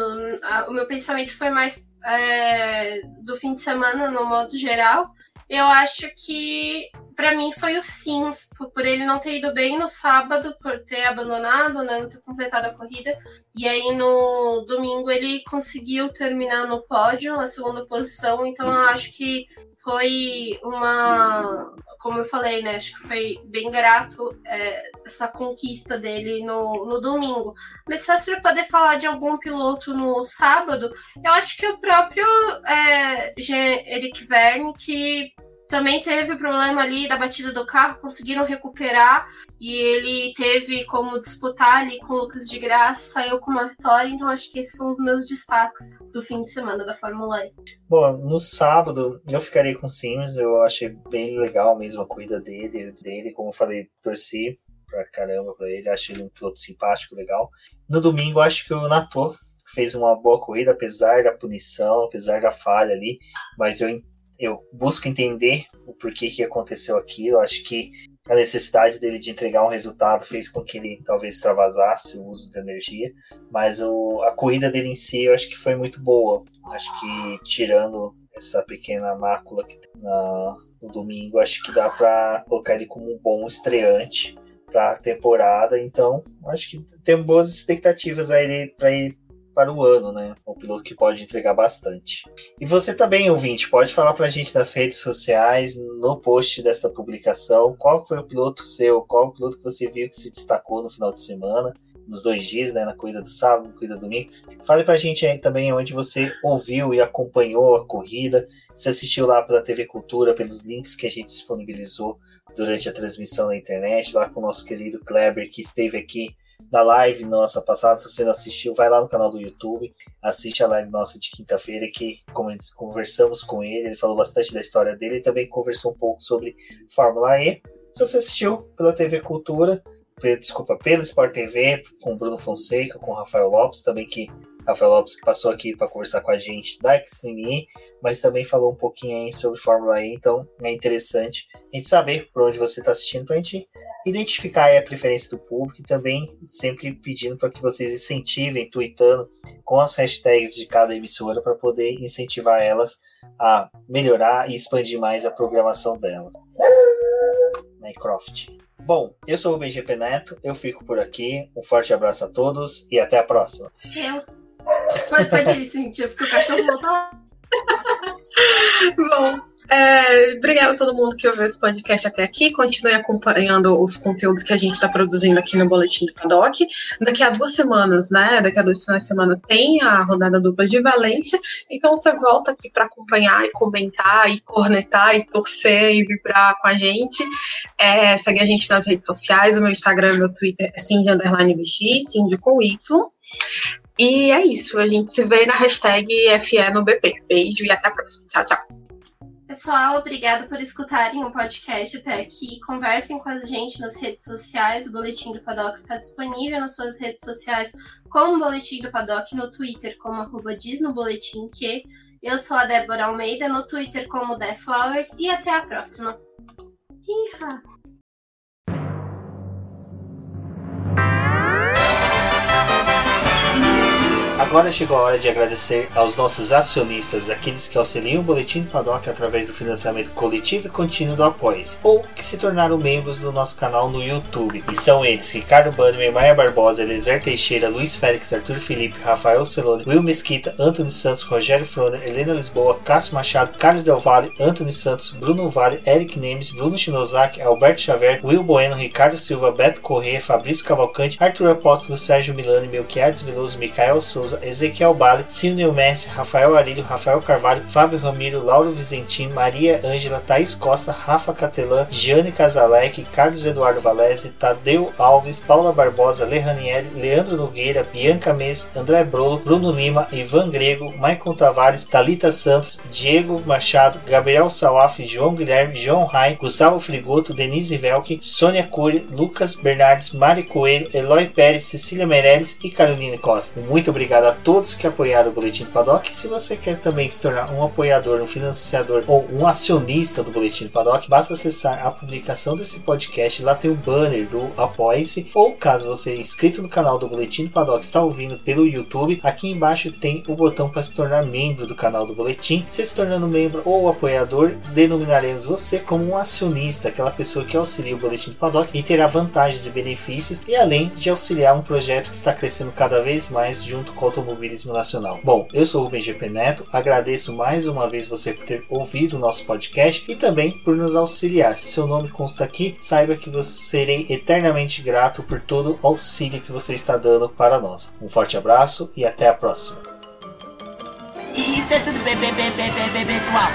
O meu pensamento foi mais é, do fim de semana, no modo geral. Eu acho que para mim foi o Sims, por ele não ter ido bem no sábado, por ter abandonado, né, não ter completado a corrida. E aí no domingo ele conseguiu terminar no pódio, na segunda posição, então eu acho que foi uma, como eu falei, né? Acho que foi bem grato é, essa conquista dele no, no domingo. Mas se fosse para poder falar de algum piloto no sábado, eu acho que o próprio é, Eric Verne, que também teve problema ali da batida do carro, conseguiram recuperar e ele teve como disputar ali com o Lucas de Graça, saiu com uma vitória, então acho que esses são os meus destaques do fim de semana da Fórmula E. Bom, no sábado eu ficarei com o Sims, eu achei bem legal mesmo a corrida dele, dele como eu falei, torci pra caramba pra ele, achei ele um piloto simpático, legal. No domingo acho que o Nato fez uma boa corrida, apesar da punição, apesar da falha ali, mas eu eu busco entender o porquê que aconteceu aquilo. Acho que a necessidade dele de entregar um resultado fez com que ele talvez extravasasse o uso da energia, mas o, a corrida dele em si eu acho que foi muito boa. Acho que tirando essa pequena mácula que tem na, no domingo, acho que dá para colocar ele como um bom estreante para a temporada. Então, acho que tem boas expectativas aí para ele para o ano, né? Um piloto que pode entregar bastante. E você também, ouvinte, pode falar para a gente nas redes sociais, no post dessa publicação, qual foi o piloto seu, qual o piloto que você viu que se destacou no final de semana, nos dois dias, né? Na corrida do sábado, na corrida do domingo. Fale para a gente aí também onde você ouviu e acompanhou a corrida, se assistiu lá pela TV Cultura, pelos links que a gente disponibilizou durante a transmissão na internet, lá com o nosso querido Kleber, que esteve aqui da live nossa passada. Se você não assistiu, vai lá no canal do YouTube, assiste a live nossa de quinta-feira, que conversamos com ele, ele falou bastante da história dele e também conversou um pouco sobre Fórmula E. Se você assistiu pela TV Cultura, desculpa, pela Sport TV, com Bruno Fonseca, com Rafael Lopes, também que Rafael Lopes que passou aqui para conversar com a gente da Extreme E, mas também falou um pouquinho aí sobre Fórmula E, então é interessante a gente saber por onde você está assistindo para a gente identificar a preferência do público e também sempre pedindo para que vocês incentivem, tweetando com as hashtags de cada emissora para poder incentivar elas a melhorar e expandir mais a programação delas. Minecraft. Bom, eu sou o BGP Neto, eu fico por aqui. Um forte abraço a todos e até a próxima. Deus. Pode, pode ir, Cintia, porque o cachorro voltou lá. Bom, é, obrigada a todo mundo que ouviu esse podcast até aqui. Continue acompanhando os conteúdos que a gente está produzindo aqui no Boletim do Paddock. Daqui a duas semanas, né? Daqui a duas finais de semana tem a rodada dupla de Valência. Então você volta aqui para acompanhar e comentar e cornetar e torcer e vibrar com a gente. É, segue a gente nas redes sociais. O meu Instagram e meu Twitter é Cindy_BX, Cindy com Y. E é isso, a gente se vê na hashtag FE no BP. Beijo e até a próxima. Tchau, tchau. Pessoal, obrigado por escutarem o podcast até aqui. Conversem com a gente nas redes sociais. O Boletim do Paddock está disponível nas suas redes sociais como Boletim do Paddock, no Twitter como arroba diz no boletim que. Eu sou a Débora Almeida, no Twitter como Flowers e até a próxima. Iha. Agora chegou a hora de agradecer aos nossos acionistas, aqueles que auxiliam o Boletim do Paddock através do financiamento coletivo e contínuo do Apoies, ou que se tornaram membros do nosso canal no YouTube. E são eles: Ricardo Bannerman, Maia Barbosa, Eliezer Teixeira, Luiz Félix, Arthur Felipe, Rafael Celone, Will Mesquita, Antônio Santos, Rogério Froner, Helena Lisboa, Cássio Machado, Carlos Del Valle, Antônio Santos, Bruno Vale, Eric Nemes, Bruno Shinozaki, Alberto Xavier, Will Bueno, Ricardo Silva, Beto Corrêa, Fabrício Cavalcante, Arthur Apóstolo, Sérgio Milani, Melquiades Veloso, Micael Souza, Ezequiel Bale, Silvio Messi, Rafael Arilho, Rafael Carvalho, Fábio Ramiro, Lauro Vizentim, Maria Ângela, Thaís Costa, Rafa Catelã, Giane Casalec, Carlos Eduardo Valese, Tadeu Alves, Paula Barbosa, Lehaniel, Leandro Nogueira, Bianca Mes, André Brolo, Bruno Lima, Ivan Grego, Maicon Tavares, Talita Santos, Diego Machado, Gabriel Salaf, João Guilherme, João Rai, Gustavo Frigoto, Denise Velke, Sônia Cury, Lucas Bernardes, Mari Coelho, Eloy Pérez, Cecília Meirelles e Caroline Costa. Muito obrigado a todos que apoiaram o Boletim do Paddock. Se você quer também se tornar um apoiador, um financiador ou um acionista do Boletim do Paddock, basta acessar a publicação desse podcast. Lá tem o banner do Apoie-se. Ou caso você é inscrito no canal do Boletim do Paddock está ouvindo pelo YouTube, aqui embaixo tem o botão para se tornar membro do canal do Boletim. Se se tornando membro ou apoiador, denominaremos você como um acionista, aquela pessoa que auxilia o Boletim do Paddock e terá vantagens e benefícios, e além de auxiliar um projeto que está crescendo cada vez mais junto com o automobilismo nacional. Bom, eu sou o Rubem GP Neto, agradeço mais uma vez você por ter ouvido o nosso podcast e também por nos auxiliar. Se seu nome consta aqui, saiba que você serei eternamente grato por todo o auxílio que você está dando para nós. Um forte abraço e até a próxima. Isso é tudo, bebê, bebê, bebê, pessoal.